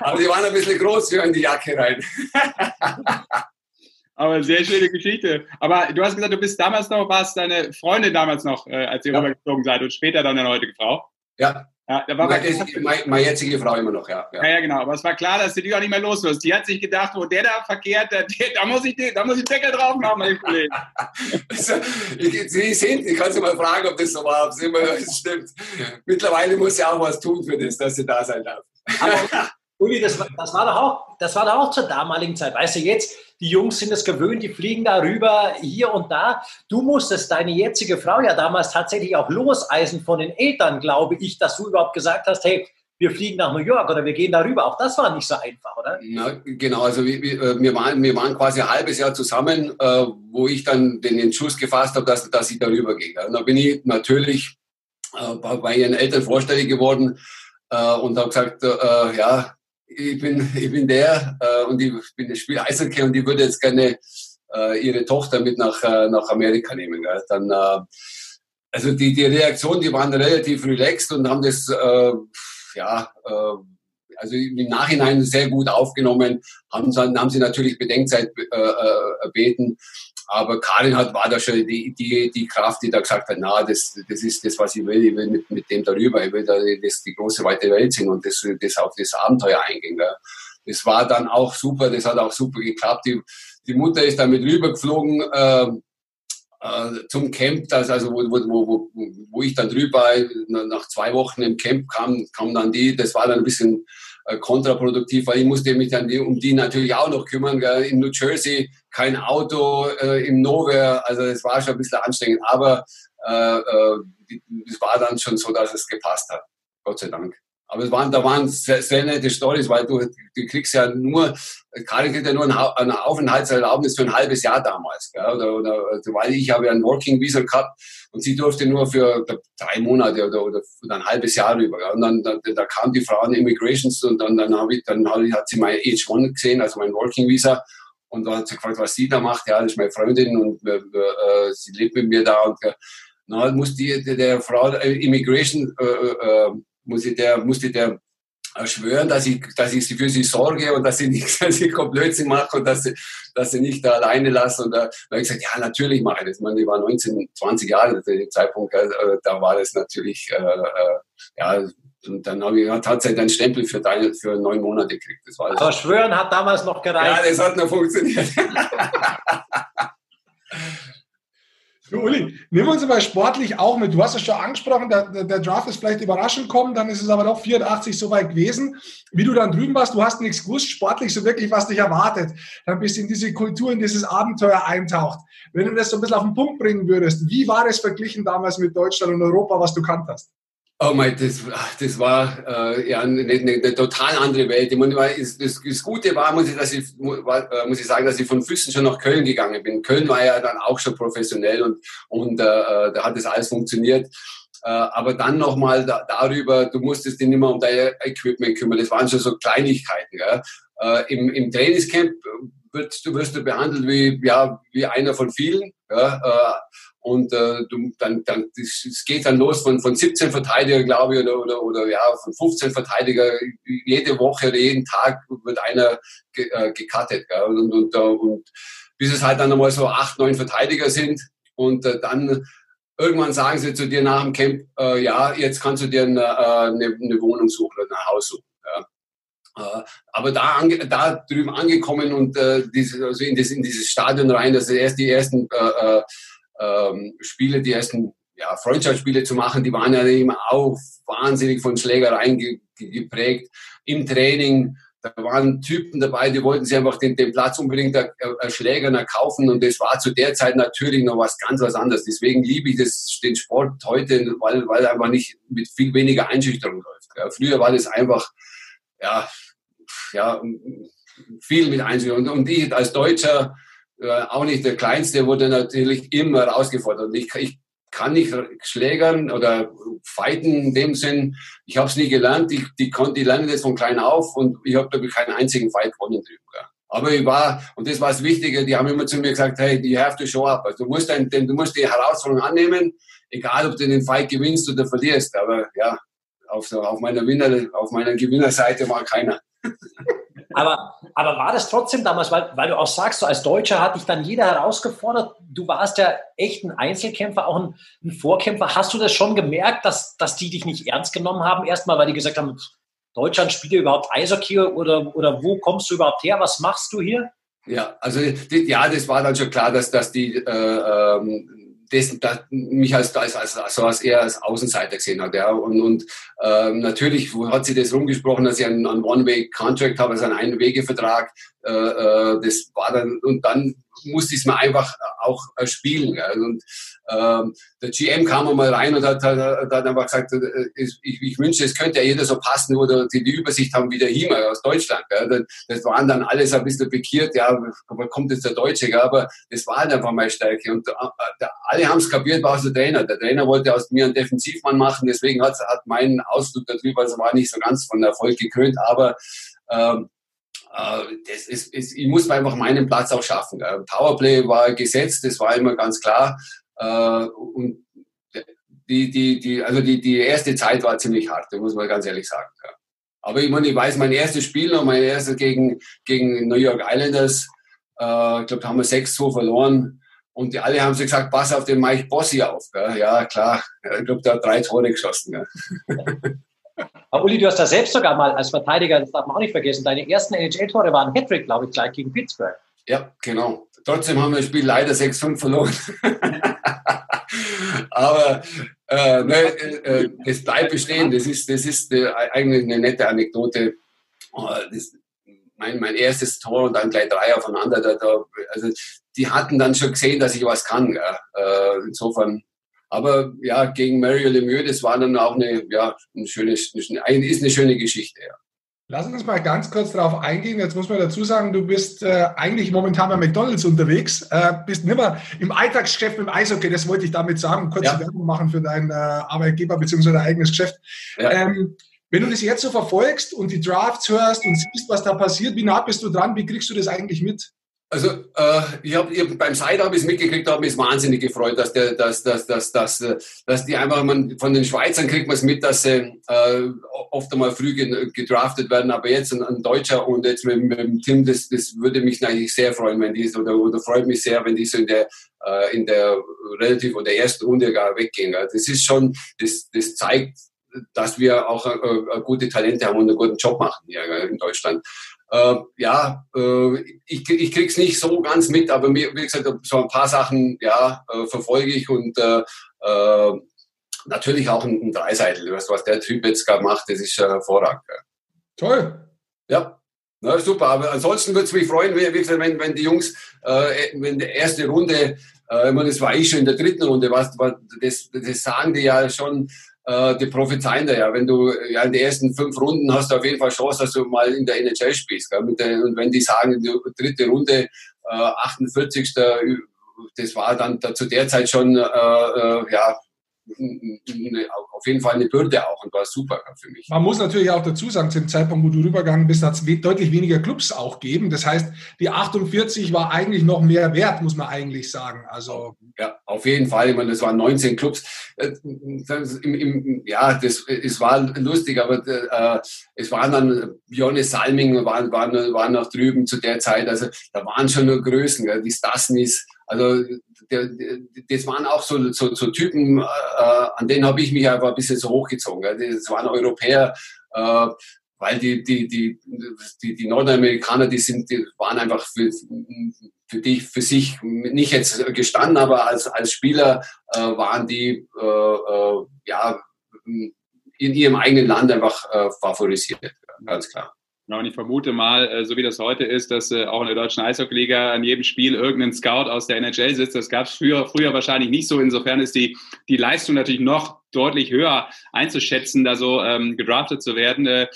[SPEAKER 5] aber die waren ein bisschen groß für in die Jacke rein.
[SPEAKER 1] aber sehr schöne Geschichte. Aber du hast gesagt, du bist damals noch, warst deine Freundin damals noch, äh, als ihr ja. rübergezogen seid und später dann deine heutige Frau?
[SPEAKER 5] Ja. Ja, da war meine, meine, meine, jetzige Frau immer noch, ja,
[SPEAKER 1] ja. Ja, genau. Aber es war klar, dass du die auch nicht mehr los wirst. Die hat sich gedacht, wo der da verkehrt, der, da, muss ich, da muss ich Deckel drauf machen, mein Kollege.
[SPEAKER 5] Sie sehen, ich kann Sie mal fragen, ob das so war, ob es immer stimmt. Mittlerweile muss sie auch was tun für das, dass sie da sein darf.
[SPEAKER 2] Aber, Uli, das, das, war doch auch, das war doch auch zur damaligen Zeit. Weißt du, jetzt, die Jungs sind es gewöhnt, die fliegen da rüber, hier und da. Du musstest deine jetzige Frau ja damals tatsächlich auch loseisen von den Eltern, glaube ich, dass du überhaupt gesagt hast, hey, wir fliegen nach New York oder wir gehen darüber. Auch das war nicht so einfach, oder?
[SPEAKER 5] Na, genau, also wir, äh, wir, waren, wir waren quasi ein halbes Jahr zusammen, äh, wo ich dann den Entschluss gefasst habe, dass, dass ich darüber gehe. Und da bin ich natürlich äh, bei ihren Eltern vorstellig geworden äh, und habe gesagt, äh, ja, ich bin, ich bin der äh, und ich bin ich spiele Eishockey und ich würde jetzt gerne äh, ihre Tochter mit nach, äh, nach Amerika nehmen. Gell? Dann, äh, also die, die Reaktionen, die waren relativ relaxed und haben das, äh, ja, äh, also im Nachhinein sehr gut aufgenommen, haben, haben sie natürlich Bedenkzeit äh, äh, erbeten. Aber Karin hat, war da schon die, die, die Kraft, die da gesagt hat, na, das, das ist das, was ich will. Ich will mit, mit dem darüber. Ich will da das, die große, weite Welt sehen und das, das auf das Abenteuer eingehen. Gell. Das war dann auch super. Das hat auch super geklappt. Die, die Mutter ist damit rübergeflogen, äh, äh, zum Camp, das, also wo, wo, wo, wo ich dann drüber nach zwei Wochen im Camp kam, kam dann die, das war dann ein bisschen kontraproduktiv, weil ich musste mich dann um die natürlich auch noch kümmern. Gell. In New Jersey kein Auto, äh, im Nowhere, also es war schon ein bisschen anstrengend, aber äh, äh, es war dann schon so, dass es gepasst hat. Gott sei Dank. Aber es waren, da waren sehr, sehr nette Stories, weil du, du kriegst ja nur, Karin kriegt ja nur eine Aufenthaltserlaubnis für ein halbes Jahr damals. Gell? Oder, oder, weil ich habe ja ein Working Visa gehabt und sie durfte nur für drei Monate oder, oder, ein halbes Jahr rüber. Gell? Und dann da, da kam die Frau an Immigrations und dann, dann, hab ich, dann hat sie mein H1 gesehen, also mein Working Visa. Und dann hat sie gefragt, was sie da macht. Ja, das ist meine Freundin und äh, äh, sie lebt mit mir da. Und äh, na, muss die, der, Frau äh, Immigration äh, äh, muss ich der, musste der schwören, dass ich, dass ich für sie sorge und dass sie nicht, dass ich Blödsinn mache und dass sie, dass sie nicht da alleine lasse. Und da habe ich gesagt, ja, natürlich mache ich das. Ich, meine, ich war 19, 20 Jahre zu dem Zeitpunkt, äh, da war das natürlich, äh, äh, ja, und dann habe ich tatsächlich einen Stempel für, deine, für neun Monate gekriegt.
[SPEAKER 2] Das war Aber schwören hat damals noch gereicht.
[SPEAKER 5] Ja, das hat noch funktioniert.
[SPEAKER 3] Uli, nehmen wir uns mal sportlich auch mit. Du hast es schon angesprochen, der, der, Draft ist vielleicht überraschend kommen, dann ist es aber doch 84 so weit gewesen. Wie du dann drüben warst, du hast nichts gewusst, sportlich so wirklich, was dich erwartet. Dann bist du in diese Kultur, in dieses Abenteuer eintaucht. Wenn du das so ein bisschen auf den Punkt bringen würdest, wie war es verglichen damals mit Deutschland und Europa, was du kanntest?
[SPEAKER 5] Oh mein, das, das war äh, ja eine, eine, eine, total andere Welt. Ich meine, das, das, Gute war muss, ich, dass ich, äh, muss ich sagen, dass ich von Füssen schon nach Köln gegangen bin. Köln war ja dann auch schon professionell und, und äh, äh da hat das alles funktioniert. Äh, aber dann nochmal da, darüber, du musstest dich nicht mehr um dein Equipment kümmern. Das waren schon so Kleinigkeiten. Gell? Äh, im, Im Trainingscamp wirst du, wirst du behandelt wie, ja, wie einer von vielen. Ja? Äh, und äh, du, dann, dann es geht dann los von, von 17 Verteidiger, glaube ich, oder, oder, oder ja, von 15 Verteidiger. Jede Woche oder jeden Tag wird einer ge, äh, gecuttet. Gell? Und, und, und bis es halt dann einmal so acht, neun Verteidiger sind. Und äh, dann irgendwann sagen sie zu dir nach dem Camp, äh, ja, jetzt kannst du dir eine, äh, eine, eine Wohnung suchen oder ein Haus suchen. Ja. Äh, aber da, da drüben angekommen und äh, diese, also in, das, in dieses Stadion rein, das erst die ersten äh, äh ähm, Spiele, die ersten ja, Freundschaftsspiele zu machen, die waren ja immer auch wahnsinnig von Schlägereien ge geprägt. Im Training, da waren Typen dabei, die wollten sich einfach den, den Platz unbedingt als Schläger kaufen und das war zu der Zeit natürlich noch was ganz was anderes. Deswegen liebe ich das, den Sport heute, weil, weil er einfach nicht mit viel weniger Einschüchterung läuft. Ja, früher war das einfach, ja, ja, viel mit Einschüchterung. Und, und ich als Deutscher, auch nicht der Kleinste, wurde natürlich immer herausgefordert. Ich, ich kann nicht schlägern oder fighten in dem Sinn. Ich habe es nie gelernt. Ich, die, die lernen das von klein auf und ich habe da keinen einzigen Fight gewonnen drüben. Aber ich war, und das war das Wichtige, die haben immer zu mir gesagt, hey, you have to show up. Also du musst, ein, du musst die Herausforderung annehmen, egal ob du den Fight gewinnst oder verlierst. Aber ja, auf, auf, meiner, Winner, auf meiner Gewinnerseite war keiner.
[SPEAKER 2] Aber, aber war das trotzdem damals, weil, weil du auch sagst, so als Deutscher hat dich dann jeder herausgefordert. Du warst ja echt ein Einzelkämpfer, auch ein, ein Vorkämpfer. Hast du das schon gemerkt, dass, dass die dich nicht ernst genommen haben? Erstmal, weil die gesagt haben, Deutschland spielt überhaupt Eishockey oder, oder wo kommst du überhaupt her? Was machst du hier?
[SPEAKER 5] Ja, also ja, das war dann schon klar, dass, dass die äh, ähm, das, das, mich als, als, als, also als eher als Außenseiter gesehen hat. Ja. Und, und ähm, natürlich hat sie das rumgesprochen, dass ich einen, einen One-Way-Contract habe, also einen Einwegevertrag. Äh, äh, das war dann, und dann musste ich es mir einfach auch äh, spielen. Ja. Und ähm, der GM kam einmal rein und hat, hat, hat einfach gesagt, äh, ich, ich wünsche, es könnte ja jeder so passen oder die, die Übersicht haben wie der Hiemer aus Deutschland. Gell. Das waren dann alles ein bisschen bekiert, ja, kommt jetzt der Deutsche, gell, aber das war halt einfach meine Stärke. Und äh, alle haben es kapiert, war auch der Trainer. Der Trainer wollte aus mir einen Defensivmann machen, deswegen hat mein Ausflug darüber, also war nicht so ganz von Erfolg gekrönt, aber ähm, äh, das ist, ist, ich muss einfach meinen Platz auch schaffen. Powerplay war gesetzt, das war immer ganz klar. Äh, und die, die, die, also die, die erste Zeit war ziemlich hart, muss man ganz ehrlich sagen. Aber ich meine, ich weiß, mein erstes Spiel noch, mein erstes gegen, gegen New York Islanders, äh, ich glaube, da haben wir 6-2 verloren. Und die alle haben sich gesagt, pass auf den Mike Bossi auf. Gell? Ja, klar. Ich glaube, der hat drei Tore geschossen.
[SPEAKER 2] Aber Uli, du hast da selbst sogar mal als Verteidiger, das darf man auch nicht vergessen, deine ersten NHL-Tore waren Hattrick, glaube ich, gleich gegen Pittsburgh.
[SPEAKER 5] Ja, genau. Trotzdem haben wir das Spiel leider 6-5 verloren. Aber äh, ne, äh, es bleibt bestehen. Das ist, das ist äh, eigentlich eine nette Anekdote. Oh, das, mein, mein erstes Tor und dann gleich drei aufeinander. Da, da, also die hatten dann schon gesehen, dass ich was kann. Äh, insofern Aber ja, gegen Mario Lemieux, das war dann auch eine, ja, eine schöne, ist eine schöne Geschichte, ja.
[SPEAKER 3] Lass uns mal ganz kurz darauf eingehen. Jetzt muss man dazu sagen, du bist äh, eigentlich momentan bei McDonalds unterwegs, äh, bist nicht mehr im Alltagsgeschäft mit dem Eishockey. Das wollte ich damit sagen. Kurze ja. Werbung machen für deinen äh, Arbeitgeber bzw. dein eigenes Geschäft. Ja. Ähm, wenn du das jetzt so verfolgst und die Drafts hörst und siehst, was da passiert, wie nah bist du dran? Wie kriegst du das eigentlich mit?
[SPEAKER 5] Also äh, ich hab, ich, beim Side habe ich es mitgekriegt, habe mich wahnsinnig gefreut, dass der, dass, dass, dass, dass, dass die einfach man, von den Schweizern kriegt man es mit, dass sie äh, oft einmal früh gedraftet werden, aber jetzt ein, ein Deutscher und jetzt mit, mit dem Tim, das, das würde mich eigentlich sehr freuen, wenn die oder, oder freut mich sehr, wenn die so in der äh, in der relativ oder ersten Runde gar weggehen. Das ist schon, das, das zeigt, dass wir auch äh, gute Talente haben und einen guten Job machen hier in Deutschland. Äh, ja, äh, ich, ich krieg's nicht so ganz mit, aber mir, wie gesagt, so ein paar Sachen, ja, äh, verfolge ich und äh, äh, natürlich auch ein, ein Dreiseitel, was, was der Typ jetzt gerade macht, das ist äh, hervorragend.
[SPEAKER 3] Toll.
[SPEAKER 5] Ja. Na, super, aber ansonsten würde es mich freuen, wie, wie gesagt, wenn, wenn die Jungs, äh, wenn die erste Runde, äh, ich meine, das war ich schon in der dritten Runde, was, was das, das sagen die ja schon, äh, die prophezeien da ja. Wenn du ja in den ersten fünf Runden hast du auf jeden Fall Chance, dass du mal in der NHL spielst. Gell? Der, und wenn die sagen, die dritte Runde, äh, 48. Das war dann da, zu der Zeit schon äh, äh, ja auf jeden Fall eine Bürde auch und war super für mich.
[SPEAKER 3] Man muss natürlich auch dazu sagen, zu dem Zeitpunkt, wo du rübergegangen bist, hat es deutlich weniger Clubs auch gegeben. Das heißt, die 48 war eigentlich noch mehr wert, muss man eigentlich sagen. Also
[SPEAKER 5] ja, auf jeden Fall. Ich meine, das waren 19 Clubs. Äh, Im, im, ja, das es war lustig, aber äh, es waren dann Johannes Salming waren, waren, waren noch drüben zu der Zeit. Also da waren schon nur Größen, gell? die Stasnis. Also der, der, das waren auch so, so, so Typen, äh, an denen habe ich mich einfach ein bisschen so hochgezogen. Gell? Das waren Europäer, äh, weil die, die, die, die, die Nordamerikaner, die sind, die waren einfach für, für dich, für sich nicht jetzt gestanden, aber als, als Spieler äh, waren die äh, äh, ja in ihrem eigenen Land einfach äh, favorisiert, ganz klar.
[SPEAKER 1] Ja, und ich vermute mal, äh, so wie das heute ist, dass äh, auch in der deutschen Eishockeyliga an jedem Spiel irgendein Scout aus der NHL sitzt. Das gab es früher, früher wahrscheinlich nicht so. Insofern ist die, die Leistung natürlich noch deutlich höher einzuschätzen, da so ähm, gedraftet zu werden, äh,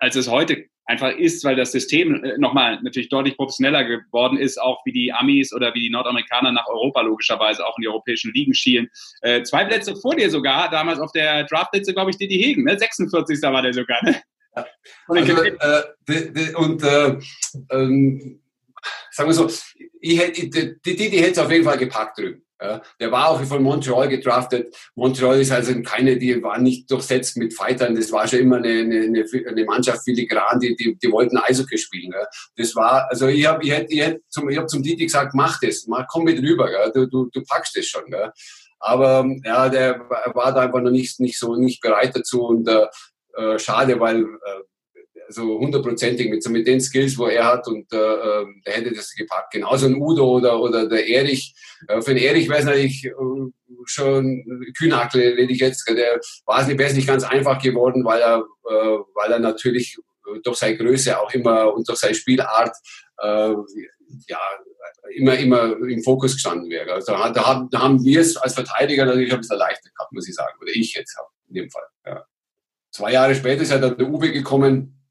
[SPEAKER 1] als es heute einfach ist, weil das System äh, nochmal natürlich deutlich professioneller geworden ist, auch wie die Amis oder wie die Nordamerikaner nach Europa logischerweise auch in die europäischen Ligen schielen. Äh, zwei Plätze vor dir sogar, damals auf der Draftliste, glaube ich, Didi Hegen, ne? 46. war der sogar. Ne?
[SPEAKER 5] Und, also, äh, die, die, und äh, ähm, sagen wir so, ich hätte, die, die, die hätte es auf jeden Fall gepackt drüben. Ja, der war auch von Montreal gedraftet. Montreal ist also keine, die war nicht durchsetzt mit Fightern. Das war schon immer eine, eine, eine Mannschaft filigran, die, die, die wollten Eishockey spielen. Ja. Das war, also ich habe ich hätte, ich hätte zum, ich hab zum Didi gesagt, mach das, mach, komm mit rüber, ja. du, du, du packst das schon. Aber ja, der war da einfach noch nicht, nicht so nicht bereit dazu und äh, äh, schade, weil äh, also hundertprozentig mit, so mit den Skills, wo er hat und äh, ähm, der hätte das gepackt. Genauso ein Udo oder, oder der Erich. Äh, für den Erich wäre es natürlich äh, schon Kühnhackel, rede ich jetzt. Der war es nicht, ganz einfach geworden, weil er, äh, weil er natürlich durch seine Größe auch immer und durch seine Spielart äh, ja, immer, immer im Fokus gestanden wäre. Also da, da, haben wir es als Verteidiger natürlich ein bisschen leichter gehabt, muss ich sagen. Oder ich jetzt in dem Fall. Ja. Zwei Jahre später ist ja dann der Uwe gekommen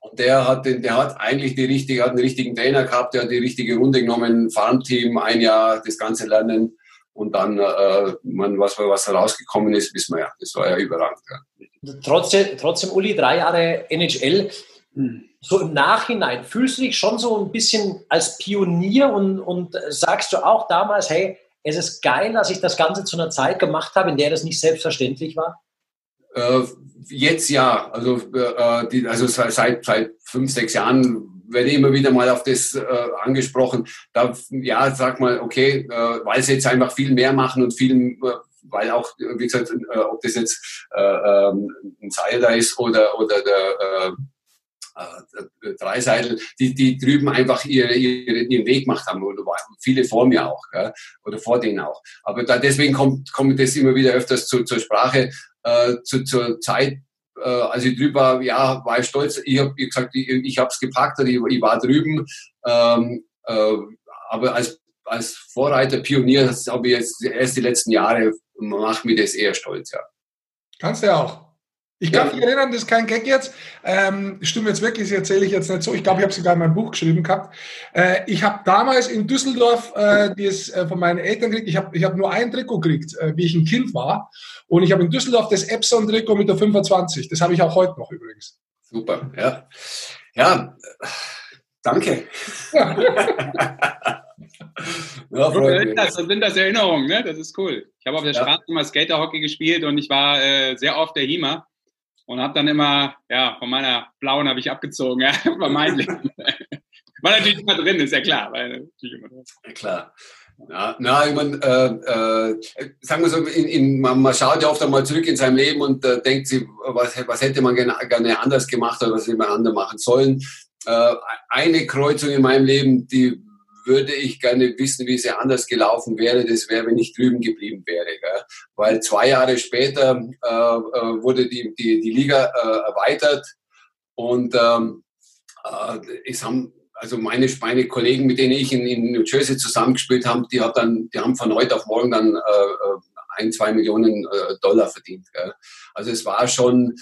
[SPEAKER 5] und der hat, den, der hat eigentlich die richtige, hat einen richtigen Trainer gehabt, der hat die richtige Runde genommen, Farmteam, ein Jahr das ganze Lernen und dann, äh, man, was, was rausgekommen ist, wissen wir ja. Das war ja überragend. Ja.
[SPEAKER 2] Trotzdem, trotzdem, Uli, drei Jahre NHL. So im Nachhinein fühlst du dich schon so ein bisschen als Pionier und, und sagst du auch damals, hey, es ist geil, dass ich das Ganze zu einer Zeit gemacht habe, in der das nicht selbstverständlich war?
[SPEAKER 5] Äh, jetzt ja, also, äh, die, also seit, seit fünf, sechs Jahren werde ich immer wieder mal auf das äh, angesprochen. Da, ja, sag mal, okay, äh, weil sie jetzt einfach viel mehr machen und viel, äh, weil auch, wie gesagt, äh, ob das jetzt äh, ähm, ein Seil da ist oder, oder der, äh, äh, Dreiseitel, die, die drüben einfach ihre, ihre, ihren Weg gemacht haben oder viele vor mir auch gell? oder vor denen auch. Aber da, deswegen kommt, kommt das immer wieder öfters zu, zur Sprache. Äh, zu, zur Zeit, äh, als ich drüber war, ja, war ich stolz. Ich habe gesagt, ich, ich habe es gepackt, ich, ich war drüben. Ähm, äh, aber als als Vorreiter, Pionier, das habe ich jetzt erst die letzten Jahre, macht mir das eher stolz, ja.
[SPEAKER 3] Kannst du ja auch. Ich kann mich erinnern, das ist kein Gag jetzt. Ähm, stimmt jetzt wirklich, das erzähle ich jetzt nicht so. Ich glaube, ich habe sogar in meinem Buch geschrieben gehabt. Äh, ich habe damals in Düsseldorf äh, das äh, von meinen Eltern gekriegt. Ich habe ich hab nur ein Trikot gekriegt, äh, wie ich ein Kind war. Und ich habe in Düsseldorf das Epson-Trikot mit der 25. Das habe ich auch heute noch übrigens.
[SPEAKER 5] Super, ja. Ja, danke.
[SPEAKER 1] Ja, so, sind das, so sind das Erinnerungen, ne? Das ist cool. Ich habe auf der ja. Straße immer Skaterhockey gespielt und ich war äh, sehr oft der Hima und habe dann immer, ja, von meiner blauen habe ich abgezogen, ja, vermeintlich. war natürlich immer drin, ist ja klar. War natürlich
[SPEAKER 5] immer drin. Ja, klar. Ja, na, ich meine, äh, äh, sagen wir so, in, in, man, man, schaut ja oft einmal zurück in sein Leben und äh, denkt sich, was, was hätte man gerne, gerne anders gemacht oder was hätte man anders machen sollen. Äh, eine Kreuzung in meinem Leben, die würde ich gerne wissen, wie es ja anders gelaufen wäre. Das wäre, wenn ich drüben geblieben wäre. Gell? Weil zwei Jahre später äh, äh, wurde die, die, die Liga äh, erweitert und ähm, äh, es haben also meine, meine Kollegen, mit denen ich in, in New Jersey zusammengespielt habe, die, hat dann, die haben von heute auf morgen dann äh, äh ein, zwei Millionen äh, Dollar verdient. Gell? Also es war schon,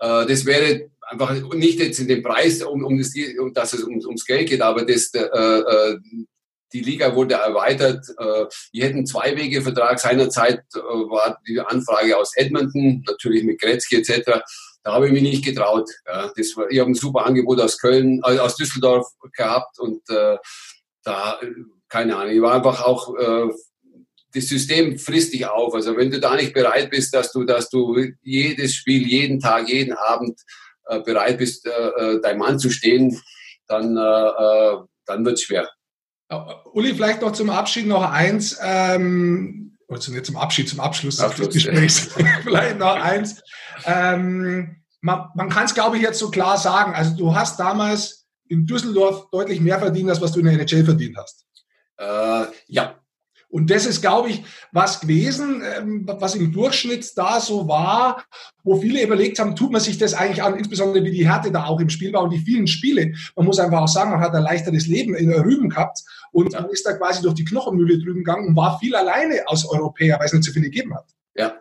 [SPEAKER 5] das wäre einfach nicht jetzt in dem Preis, um, um, das, um dass es um, ums Geld geht, aber das, äh, äh, die Liga wurde erweitert. Äh, wir hätten zwei Wege Vertrag. Seinerzeit äh, war die Anfrage aus Edmonton, natürlich mit Gretzky etc. Da habe ich mich nicht getraut. Ja, das war, ich habe ein super Angebot aus Köln, äh, aus Düsseldorf gehabt und äh, da, keine Ahnung, ich war einfach auch, äh, das System frisst dich auf. Also wenn du da nicht bereit bist, dass du, dass du jedes Spiel, jeden Tag, jeden Abend äh, bereit bist, äh, äh dein Mann zu stehen, dann, äh, äh dann wird es schwer.
[SPEAKER 3] Uli, vielleicht noch zum Abschied noch eins, ähm, oder nicht zum Abschied, zum Abschluss, Abschluss des Gesprächs. vielleicht noch eins. Ähm, man, man kann es, glaube ich, jetzt so klar sagen. Also du hast damals in Düsseldorf deutlich mehr verdient, als was du in der NHL verdient hast.
[SPEAKER 5] Äh, ja,
[SPEAKER 3] und das ist, glaube ich, was gewesen, ähm, was im Durchschnitt da so war, wo viele überlegt haben, tut man sich das eigentlich an, insbesondere wie die Härte da auch im Spiel war und die vielen Spiele. Man muss einfach auch sagen, man hat ein leichteres Leben in Rüben gehabt und man ist da quasi durch die Knochenmühle drüben gegangen und war viel alleine als Europäer, weil es nicht so viele gegeben hat.
[SPEAKER 5] Ja,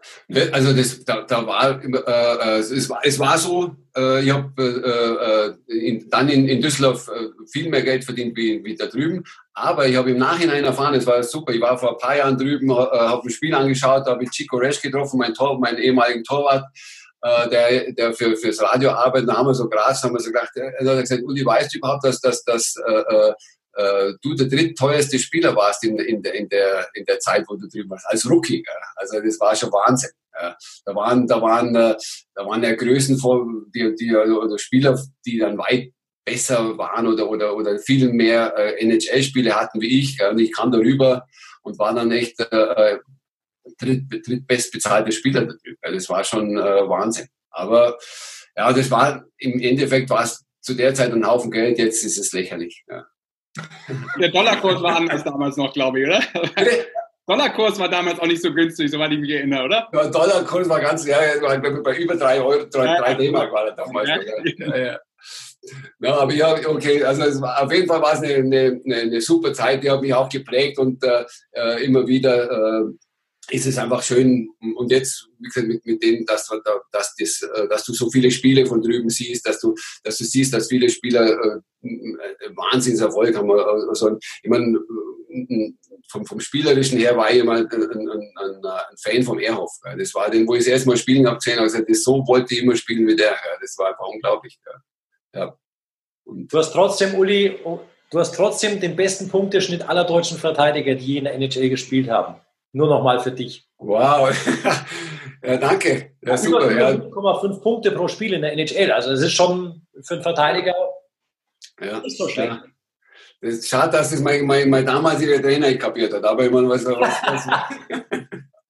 [SPEAKER 5] also das, da, da war, äh, äh, es, war, es war so, äh, ich habe äh, äh, in, dann in, in Düsseldorf äh, viel mehr Geld verdient wie, wie da drüben, aber ich habe im Nachhinein erfahren, es war super, ich war vor ein paar Jahren drüben, habe ein Spiel angeschaut, habe Chico Resch getroffen, mein Tor, meinen ehemaligen Torwart, der, der für, fürs Radio arbeitet, da haben wir so Gras, haben wir so gedacht, er hat gesagt, Uli, weißt du überhaupt, dass, dass, dass äh, äh, du der drittteuerste Spieler warst in, in, der, in, der, in der Zeit, wo du drüben warst, als Rookie. Ja. Also das war schon Wahnsinn. Ja. Da waren, da waren, äh, da waren ja Größen von, die, die, oder Spieler, die dann weit besser waren oder, oder, oder viel mehr äh, NHL-Spiele hatten wie ich. Ja. Und ich kam darüber und war dann echt äh, dritt, drittbestbezahlter Spieler da drüben. Ja. Das war schon äh, Wahnsinn. Aber ja, das war im Endeffekt war es zu der Zeit ein Haufen Geld, jetzt ist es lächerlich. Ja.
[SPEAKER 1] Der Dollarkurs war anders damals noch, glaube ich, oder? Dollarkurs war damals auch nicht so günstig, soweit ich mich erinnere, oder?
[SPEAKER 5] Der Dollarkurs war ganz, ja, bei über drei Euro, drei, ja, drei D-Mark war er damals. Ja, ja, ja. Ja, aber ja, okay, also war, auf jeden Fall war es eine, eine, eine, super Zeit, die hat mich auch geprägt und äh, äh immer wieder äh, ist es einfach schön. Und jetzt, wie gesagt, mit, mit dem, dass, dass, das, äh, dass du so viele Spiele von drüben siehst, dass du, dass du siehst, dass viele Spieler äh, Wahnsinnserfolg haben. Also, ich meine, vom, vom Spielerischen her war ich immer ein, ein, ein, ein Fan vom Erhoff. Das war den, wo ich das erste Mal spielen habe gesehen, habe gesagt, das so wollte ich immer spielen wie der. Das war einfach unglaublich. Ja.
[SPEAKER 2] Und du hast trotzdem, Uli, du hast trotzdem den besten Punkteschnitt aller deutschen Verteidiger, die in der NHL gespielt haben. Nur nochmal für dich.
[SPEAKER 5] Wow. ja, danke. Ja, super.
[SPEAKER 2] Ja. 5,5 Punkte pro Spiel in der NHL. Also das ist schon für einen Verteidiger
[SPEAKER 5] ja. nicht so schlecht. Ja. Das ist schade, dass das mein, mein, mein damaliger Trainer kapiert hat. Aber ich meine, was, was,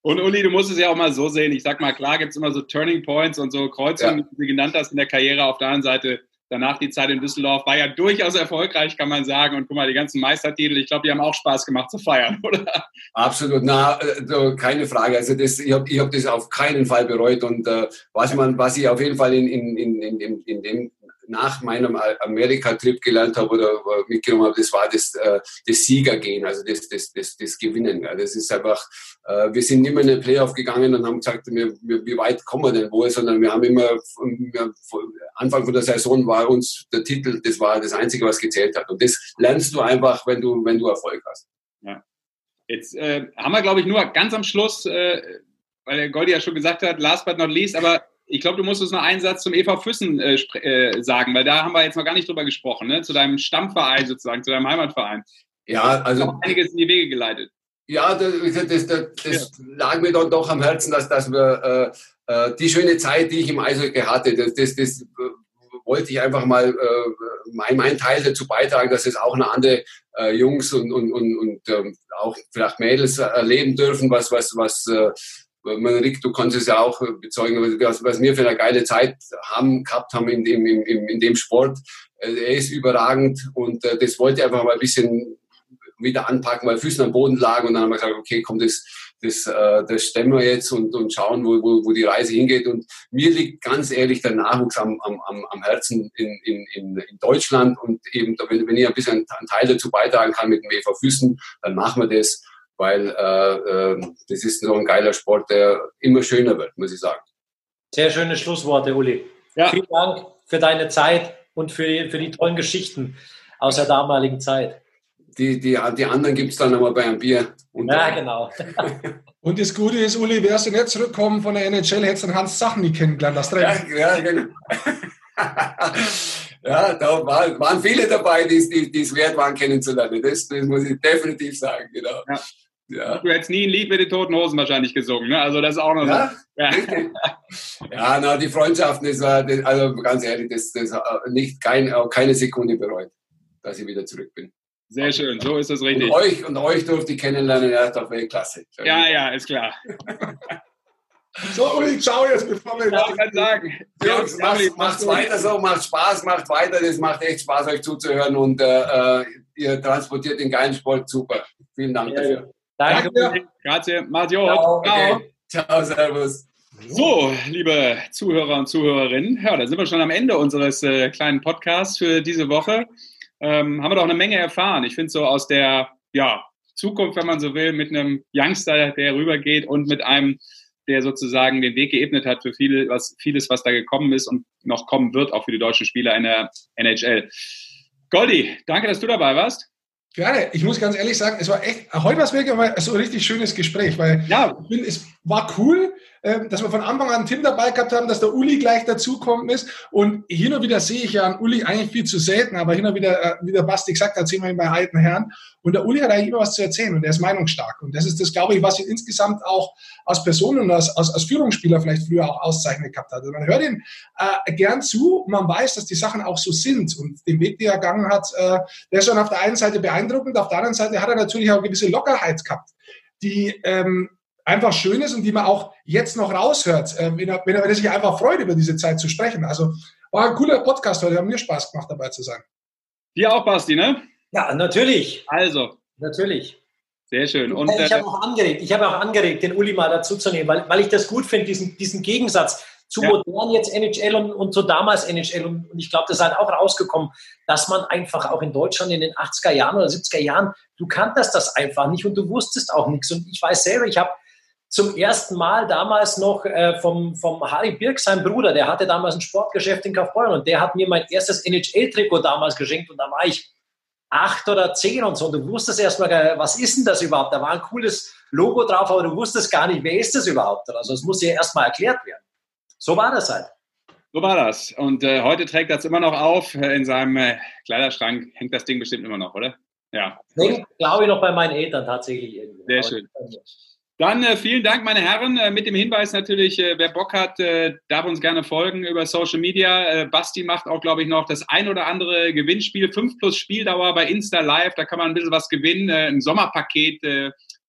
[SPEAKER 1] Und Uli, du musst es ja auch mal so sehen. Ich sag mal, klar gibt es immer so Turning Points und so Kreuzungen, ja. die du genannt hast in der Karriere. Auf der anderen Seite danach die Zeit in Düsseldorf war ja durchaus erfolgreich, kann man sagen. Und guck mal, die ganzen Meistertitel, ich glaube, die haben auch Spaß gemacht zu feiern, oder?
[SPEAKER 5] Absolut, na, äh, keine Frage. Also das, ich habe ich hab das auf keinen Fall bereut. Und äh, was man, was ich auf jeden Fall in, in, in, in, in dem nach meinem Amerika-Trip gelernt habe oder mitgenommen habe, das war das, äh, das Siegergehen, also das, das, das, das Gewinnen. Das ist einfach, äh, wir sind immer in den Playoff gegangen und haben gesagt, wie weit kommen wir denn wohl, sondern wir haben immer, Anfang von der Saison war uns der Titel, das war das Einzige, was gezählt hat. Und das lernst du einfach, wenn du, wenn du Erfolg hast.
[SPEAKER 1] Ja. Jetzt äh, haben wir, glaube ich, nur ganz am Schluss, äh, weil der Goldi ja schon gesagt hat, last but not least, aber ich glaube, du musst uns noch einen Satz zum EV Füssen äh, äh, sagen, weil da haben wir jetzt noch gar nicht drüber gesprochen, ne? zu deinem Stammverein sozusagen, zu deinem Heimatverein.
[SPEAKER 5] Ja, also.
[SPEAKER 1] einiges in die Wege geleitet.
[SPEAKER 5] Ja, das, das, das, das ja. lag mir dann doch am Herzen, dass, dass wir äh, äh die schöne Zeit, die ich im Eishockey hatte, das, das, das wollte ich einfach mal äh, mein, mein Teil dazu beitragen, dass es auch eine andere äh, Jungs und, und, und, und ähm, auch vielleicht Mädels erleben dürfen, was, was, was äh, man, Rick, du kannst es ja auch bezeugen, was, was wir für eine geile Zeit haben, gehabt haben in dem, in, in dem Sport. Äh, er ist überragend und äh, das wollte ich einfach mal ein bisschen wieder anpacken, weil Füßen am Boden lagen und dann haben wir gesagt, okay, komm, das, das, äh, das stemmen wir jetzt und, und schauen, wo, wo, wo die Reise hingeht. Und mir liegt ganz ehrlich der Nachwuchs am, am, am Herzen in, in, in Deutschland und eben, wenn, wenn ich ein bisschen einen Teil dazu beitragen kann mit dem EV Füßen, dann machen wir das, weil äh, äh, das ist so ein geiler Sport, der immer schöner wird, muss ich sagen.
[SPEAKER 2] Sehr schöne Schlussworte, Uli. Ja. Vielen Dank für deine Zeit und für die, für die tollen Geschichten aus der damaligen Zeit
[SPEAKER 5] die, die, die anderen gibt es dann aber bei einem Bier.
[SPEAKER 2] Und ja, genau.
[SPEAKER 3] und das Gute ist, Uli, wärst du nicht zurückkommen von der NHL, hättest du dann Hans Sachen nie kennengelernt. Das
[SPEAKER 5] ja, ja, genau. ja, da war, waren viele dabei, die es wert waren, kennenzulernen. Das, das muss ich definitiv sagen, genau. Ja.
[SPEAKER 1] Ja. Du hättest nie ein Lied mit den Toten Hosen wahrscheinlich gesungen, ne? Also das ist auch noch
[SPEAKER 5] ja, so. Ja, ja na, die Freundschaften, das war, also ganz ehrlich, das, das nicht kein, keine Sekunde bereut, dass ich wieder zurück bin.
[SPEAKER 1] Sehr schön, so ist das richtig.
[SPEAKER 5] Und euch, und euch durfte ich kennenlernen, ja, doch Weltklasse.
[SPEAKER 1] Ja, ja, ist klar.
[SPEAKER 3] so, Uli, ciao jetzt, bevor wir...
[SPEAKER 1] Ja, ich sagen.
[SPEAKER 5] Jungs, ja, macht, macht's weiter so, macht Spaß, macht weiter, das macht echt Spaß, euch zuzuhören und äh, äh ihr transportiert den geilen Sport super. Vielen Dank dafür.
[SPEAKER 1] Danke. Danke. Grazie. Matteo. Ciao.
[SPEAKER 5] Ciao. Ciao, servus.
[SPEAKER 1] So, liebe Zuhörer und Zuhörerinnen, ja, da sind wir schon am Ende unseres äh, kleinen Podcasts für diese Woche ähm, haben wir doch eine Menge erfahren. Ich finde so aus der ja, Zukunft, wenn man so will, mit einem Youngster, der rübergeht und mit einem, der sozusagen den Weg geebnet hat für viele, was, vieles, was da gekommen ist und noch kommen wird, auch für die deutschen Spieler in der NHL. Goldi, danke, dass du dabei warst.
[SPEAKER 3] Gerne. Ich muss ganz ehrlich sagen, es war echt, heute war es wirklich mal so ein richtig schönes Gespräch, weil ja. ich bin, es war cool, dass wir von Anfang an Tim dabei gehabt haben, dass der Uli gleich dazukommen ist. Und hin und wieder sehe ich ja an Uli eigentlich viel zu selten, aber hin und wieder, äh, wie der Basti gesagt hat, sehen wir ihn bei alten Herren. Und der Uli hat eigentlich immer was zu erzählen und er ist meinungsstark. Und das ist das, glaube ich, was ihn insgesamt auch als Person und als, als, als Führungsspieler vielleicht früher auch auszeichnet gehabt hat. Also man hört ihm äh, gern zu und man weiß, dass die Sachen auch so sind. Und den Weg, den er gegangen hat, äh, der ist schon auf der einen Seite beeindruckend, auf der anderen Seite hat er natürlich auch gewisse Lockerheit gehabt, die ähm, einfach schön ist und die man auch jetzt noch raushört, äh, wenn, er, wenn, er, sich einfach freut, über diese Zeit zu sprechen. Also war ein cooler Podcast heute, hat mir Spaß gemacht, dabei zu sein.
[SPEAKER 1] Dir auch, Basti, ne?
[SPEAKER 2] Ja, natürlich.
[SPEAKER 1] Also.
[SPEAKER 2] Natürlich.
[SPEAKER 1] Sehr schön.
[SPEAKER 2] Und, ich habe äh, auch angeregt, ich habe auch angeregt, den Uli mal dazu zu nehmen, weil, weil ich das gut finde, diesen, diesen Gegensatz zu ja. modern jetzt NHL und, und zu damals NHL. Und, und ich glaube, das ist halt auch rausgekommen, dass man einfach auch in Deutschland in den 80er Jahren oder 70er Jahren, du kanntest das einfach nicht und du wusstest auch nichts. Und ich weiß selber, ich habe zum ersten Mal damals noch äh, vom, vom Harry Birk, sein Bruder, der hatte damals ein Sportgeschäft in Kaufbeuren und der hat mir mein erstes NHL-Trikot damals geschenkt und da war ich acht oder zehn und so. Und du wusstest erstmal, was ist denn das überhaupt? Da war ein cooles Logo drauf, aber du wusstest gar nicht, wer ist das überhaupt? Also es muss dir erstmal erklärt werden. So war das halt.
[SPEAKER 1] So war das. Und äh, heute trägt das immer noch auf. In seinem äh, Kleiderschrank hängt das Ding bestimmt immer noch, oder?
[SPEAKER 2] Ja. Hängt, glaube ich, noch bei meinen Eltern tatsächlich
[SPEAKER 1] irgendwo. Sehr schön. Dann äh, vielen Dank, meine Herren. Äh, mit dem Hinweis natürlich, äh, wer Bock hat, äh, darf uns gerne folgen über Social Media. Äh, Basti macht auch, glaube ich, noch das ein oder andere Gewinnspiel. 5 plus Spieldauer bei Insta Live. Da kann man ein bisschen was gewinnen. Äh, ein Sommerpaket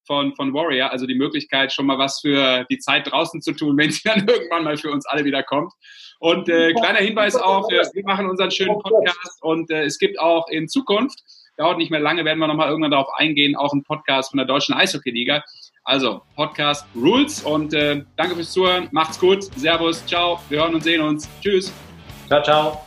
[SPEAKER 1] von, von Warrior. Also die Möglichkeit, schon mal was für die Zeit draußen zu tun, wenn sie dann irgendwann mal für uns alle wieder kommt. Und kleiner Hinweis auch, wir machen unseren schönen Podcast und es gibt auch in Zukunft, dauert nicht mehr lange, werden wir nochmal irgendwann darauf eingehen, auch einen Podcast von der Deutschen Eishockey-Liga. Also, Podcast Rules und äh, danke fürs Zuhören. Macht's gut. Servus. Ciao. Wir hören und sehen uns. Tschüss.
[SPEAKER 2] Ciao, ciao.